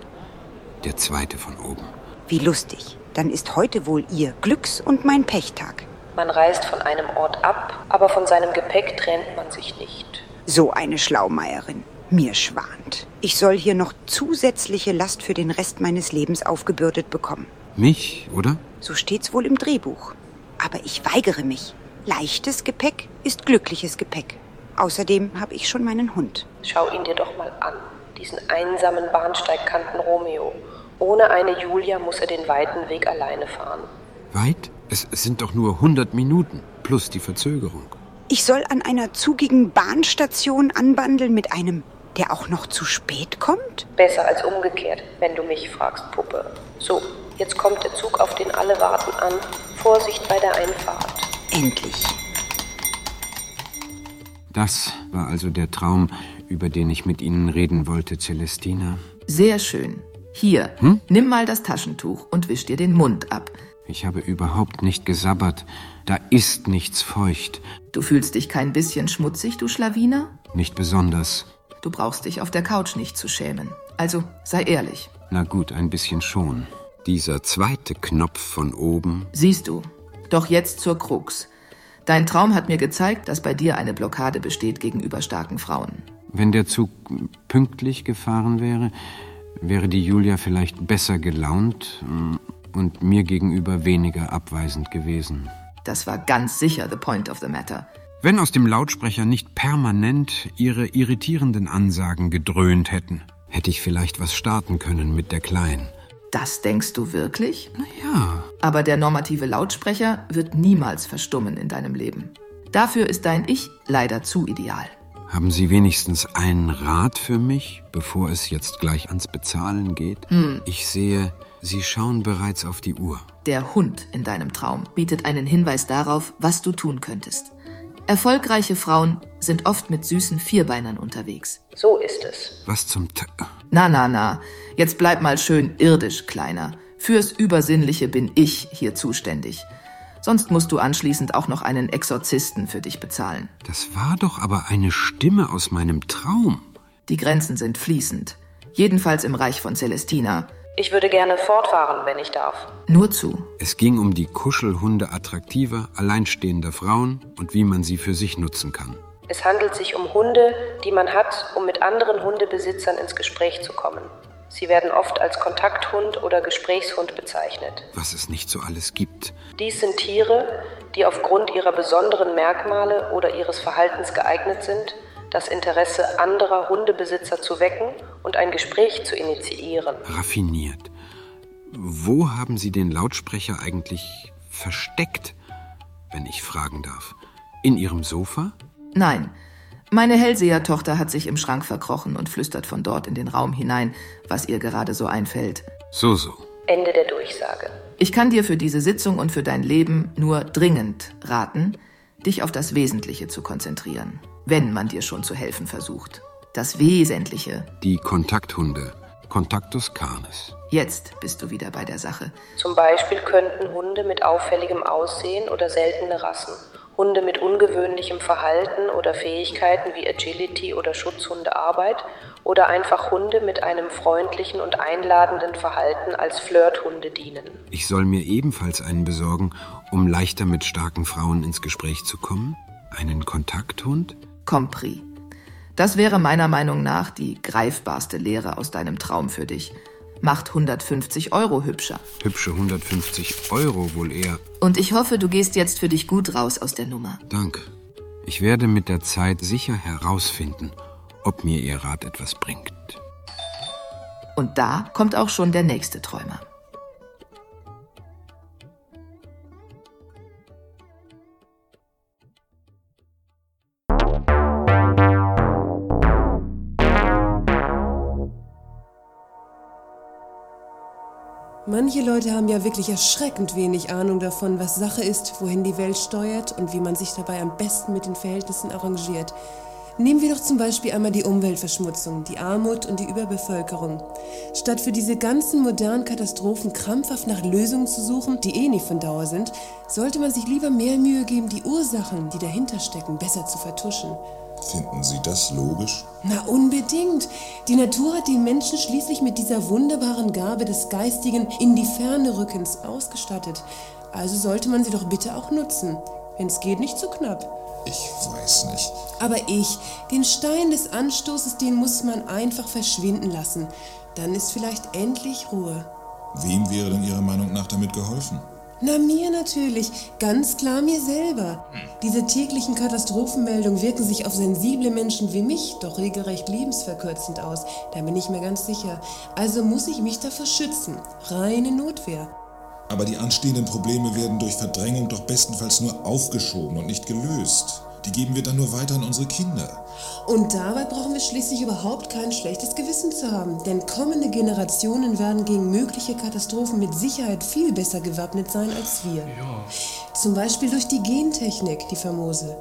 Der zweite von oben. Wie lustig. Dann ist heute wohl Ihr Glücks- und mein Pechtag. Man reist von einem Ort ab, aber von seinem Gepäck trennt man sich nicht. So eine Schlaumeierin. Mir schwant. Ich soll hier noch zusätzliche Last für den Rest meines Lebens aufgebürdet bekommen. Mich, oder? So steht's wohl im Drehbuch. Aber ich weigere mich. Leichtes Gepäck ist glückliches Gepäck. Außerdem habe ich schon meinen Hund. Schau ihn dir doch mal an. Diesen einsamen Bahnsteigkanten Romeo. Ohne eine Julia muss er den weiten Weg alleine fahren. Weit? Es sind doch nur 100 Minuten plus die Verzögerung. Ich soll an einer zugigen Bahnstation anbandeln mit einem, der auch noch zu spät kommt? Besser als umgekehrt, wenn du mich fragst, Puppe. So, jetzt kommt der Zug, auf den alle warten, an. Vorsicht bei der Einfahrt. Endlich. Das war also der Traum, über den ich mit Ihnen reden wollte, Celestina. Sehr schön. Hier, Hm? nimm mal das Taschentuch und wisch dir den Mund ab. Ich habe überhaupt nicht gesabbert. Da ist nichts feucht. Du fühlst dich kein bisschen schmutzig, du Schlawiner? Nicht besonders. Du brauchst dich auf der Couch nicht zu schämen. Also sei ehrlich. Na gut, ein bisschen schon. Dieser zweite Knopf von oben. Siehst du. Doch jetzt zur Krux. Dein Traum hat mir gezeigt, dass bei dir eine Blockade besteht gegenüber starken Frauen. Wenn der Zug pünktlich gefahren wäre, wäre die Julia vielleicht besser gelaunt mm, und mir gegenüber weniger abweisend gewesen. Das war ganz sicher the point of the matter. Wenn aus dem Lautsprecher nicht permanent ihre irritierenden Ansagen gedröhnt hätten, hätte ich vielleicht was starten können mit der Kleinen. Das denkst du wirklich? Ja. Aber der normative Lautsprecher wird niemals verstummen in deinem Leben. Dafür ist dein Ich leider zu ideal. Haben Sie wenigstens einen Rat für mich, bevor es jetzt gleich ans Bezahlen geht? Hm. Ich sehe, Sie schauen bereits auf die Uhr. Der Hund in deinem Traum bietet einen Hinweis darauf, was du tun könntest. Erfolgreiche Frauen sind oft mit süßen Vierbeinern unterwegs. So ist es. Was zum T Na, na, na. Jetzt bleib mal schön irdisch, Kleiner. Fürs Übersinnliche bin ich hier zuständig. Sonst musst du anschließend auch noch einen Exorzisten für dich bezahlen. Das war doch aber eine Stimme aus meinem Traum. Die Grenzen sind fließend. Jedenfalls im Reich von Celestina. Ich würde gerne fortfahren, wenn ich darf. Nur zu. Es ging um die Kuschelhunde attraktiver, alleinstehender Frauen und wie man sie für sich nutzen kann. Es handelt sich um Hunde, die man hat, um mit anderen Hundebesitzern ins Gespräch zu kommen. Sie werden oft als Kontakthund oder Gesprächshund bezeichnet. Was es nicht so alles gibt. Dies sind Tiere, die aufgrund ihrer besonderen Merkmale oder ihres Verhaltens geeignet sind, das Interesse anderer Hundebesitzer zu wecken und ein Gespräch zu initiieren. Raffiniert. Wo haben Sie den Lautsprecher eigentlich versteckt, wenn ich fragen darf? In Ihrem Sofa? Nein. Meine Hellsehertochter hat sich im Schrank verkrochen und flüstert von dort in den Raum hinein, was ihr gerade so einfällt. So, so. Ende der Durchsage. Ich kann dir für diese Sitzung und für dein Leben nur dringend raten, dich auf das Wesentliche zu konzentrieren, wenn man dir schon zu helfen versucht. Das Wesentliche. Die Kontakthunde. Contactus canis. Jetzt bist du wieder bei der Sache. Zum Beispiel könnten Hunde mit auffälligem Aussehen oder seltene Rassen, Hunde mit ungewöhnlichem Verhalten oder Fähigkeiten wie Agility oder Schutzhundearbeit oder einfach Hunde mit einem freundlichen und einladenden Verhalten als Flirthunde dienen. Ich soll mir ebenfalls einen besorgen, um leichter mit starken Frauen ins Gespräch zu kommen? Einen Kontakthund? Compris. Das wäre meiner Meinung nach die greifbarste Lehre aus deinem Traum für dich. Macht 150 Euro hübscher. Hübsche 150 Euro wohl eher. Und ich hoffe, du gehst jetzt für dich gut raus aus der Nummer. Danke. Ich werde mit der Zeit sicher herausfinden, ob mir Ihr Rat etwas bringt. Und da kommt auch schon der nächste Träumer. Manche Leute haben ja wirklich erschreckend wenig Ahnung davon, was Sache ist, wohin die Welt steuert und wie man sich dabei am besten mit den Verhältnissen arrangiert. Nehmen wir doch zum Beispiel einmal die Umweltverschmutzung, die Armut und die Überbevölkerung. Statt für diese ganzen modernen Katastrophen krampfhaft nach Lösungen zu suchen, die eh nicht von Dauer sind, sollte man sich lieber mehr Mühe geben, die Ursachen, die dahinter stecken, besser zu vertuschen. Finden Sie das logisch? Na unbedingt. Die Natur hat den Menschen schließlich mit dieser wunderbaren Gabe des geistigen in die Ferne Rückens ausgestattet. Also sollte man sie doch bitte auch nutzen. Wenn es geht, nicht zu knapp. Ich weiß nicht. Aber ich, den Stein des Anstoßes, den muss man einfach verschwinden lassen. Dann ist vielleicht endlich Ruhe. Wem wäre denn Ihrer Meinung nach damit geholfen? Na, mir natürlich. Ganz klar mir selber. Diese täglichen Katastrophenmeldungen wirken sich auf sensible Menschen wie mich doch regelrecht lebensverkürzend aus. Da bin ich mir ganz sicher. Also muss ich mich davor schützen. Reine Notwehr. Aber die anstehenden Probleme werden durch Verdrängung doch bestenfalls nur aufgeschoben und nicht gelöst. Die geben wir dann nur weiter an unsere Kinder. Und dabei brauchen wir schließlich überhaupt kein schlechtes Gewissen zu haben, denn kommende Generationen werden gegen mögliche Katastrophen mit Sicherheit viel besser gewappnet sein als wir. Zum Beispiel durch die Gentechnik, die famose.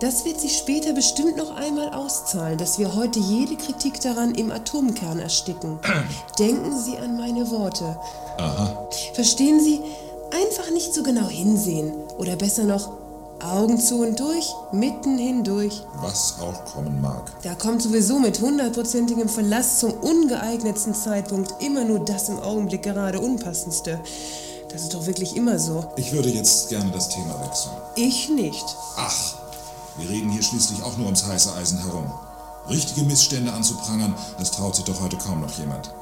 Das wird sich später bestimmt noch einmal auszahlen, dass wir heute jede Kritik daran im Atomkern ersticken. Denken Sie an meine Worte. Aha. Verstehen Sie? Einfach nicht so genau hinsehen. Oder besser noch, Augen zu und durch, mitten hindurch. Was auch kommen mag. Da kommt sowieso mit hundertprozentigem Verlass zum ungeeignetsten Zeitpunkt immer nur das im Augenblick gerade Unpassendste. Das ist doch wirklich immer so. Ich würde jetzt gerne das Thema wechseln. Ich nicht. Ach, wir reden hier schließlich auch nur ums heiße Eisen herum. Richtige Missstände anzuprangern, das traut sich doch heute kaum noch jemand.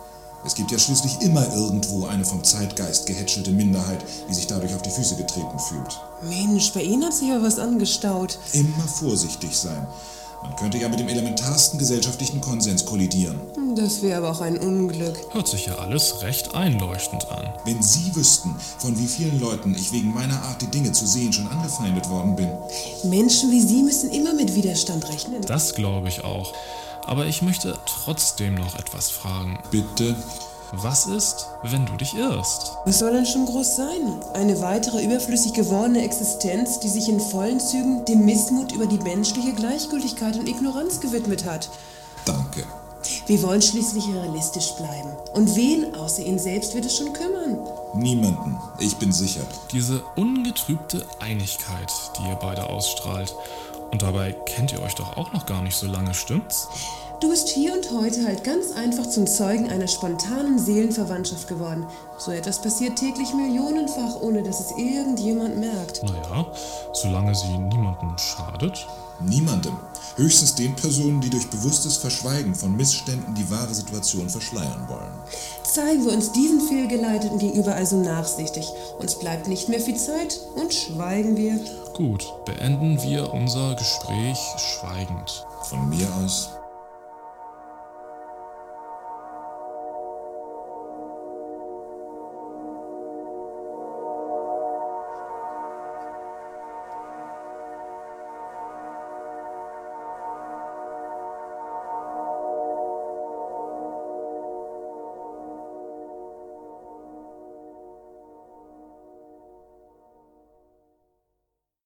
Es gibt ja schließlich immer irgendwo eine vom Zeitgeist gehätschelte Minderheit, die sich dadurch auf die Füße getreten fühlt. Mensch, bei Ihnen hat sich ja was angestaut. Immer vorsichtig sein. Man könnte ja mit dem elementarsten gesellschaftlichen Konsens kollidieren. Das wäre aber auch ein Unglück. Hört sich ja alles recht einleuchtend an. Wenn Sie wüssten, von wie vielen Leuten ich wegen meiner Art, die Dinge zu sehen, schon angefeindet worden bin. Menschen wie Sie müssen immer mit Widerstand rechnen. Das glaube ich auch. Aber ich möchte trotzdem noch etwas fragen. Bitte? Was ist, wenn du dich irrst? Was soll denn schon groß sein? Eine weitere überflüssig gewordene Existenz, die sich in vollen Zügen dem Missmut über die menschliche Gleichgültigkeit und Ignoranz gewidmet hat. Danke. Wir wollen schließlich realistisch bleiben. Und wen außer Ihnen selbst wird es schon kümmern? Niemanden. Ich bin sicher. Diese ungetrübte Einigkeit, die ihr beide ausstrahlt. Und dabei kennt ihr euch doch auch noch gar nicht so lange, stimmt's? Du bist hier und heute halt ganz einfach zum Zeugen einer spontanen Seelenverwandtschaft geworden. So etwas passiert täglich millionenfach, ohne dass es irgendjemand merkt. Naja, solange sie niemandem schadet. Niemandem. Höchstens den Personen, die durch bewusstes Verschweigen von Missständen die wahre Situation verschleiern wollen. Zeigen wir uns diesen Fehlgeleiteten gegenüber also nachsichtig. Uns bleibt nicht mehr viel Zeit und schweigen wir. Gut, beenden wir unser Gespräch schweigend. Von mir aus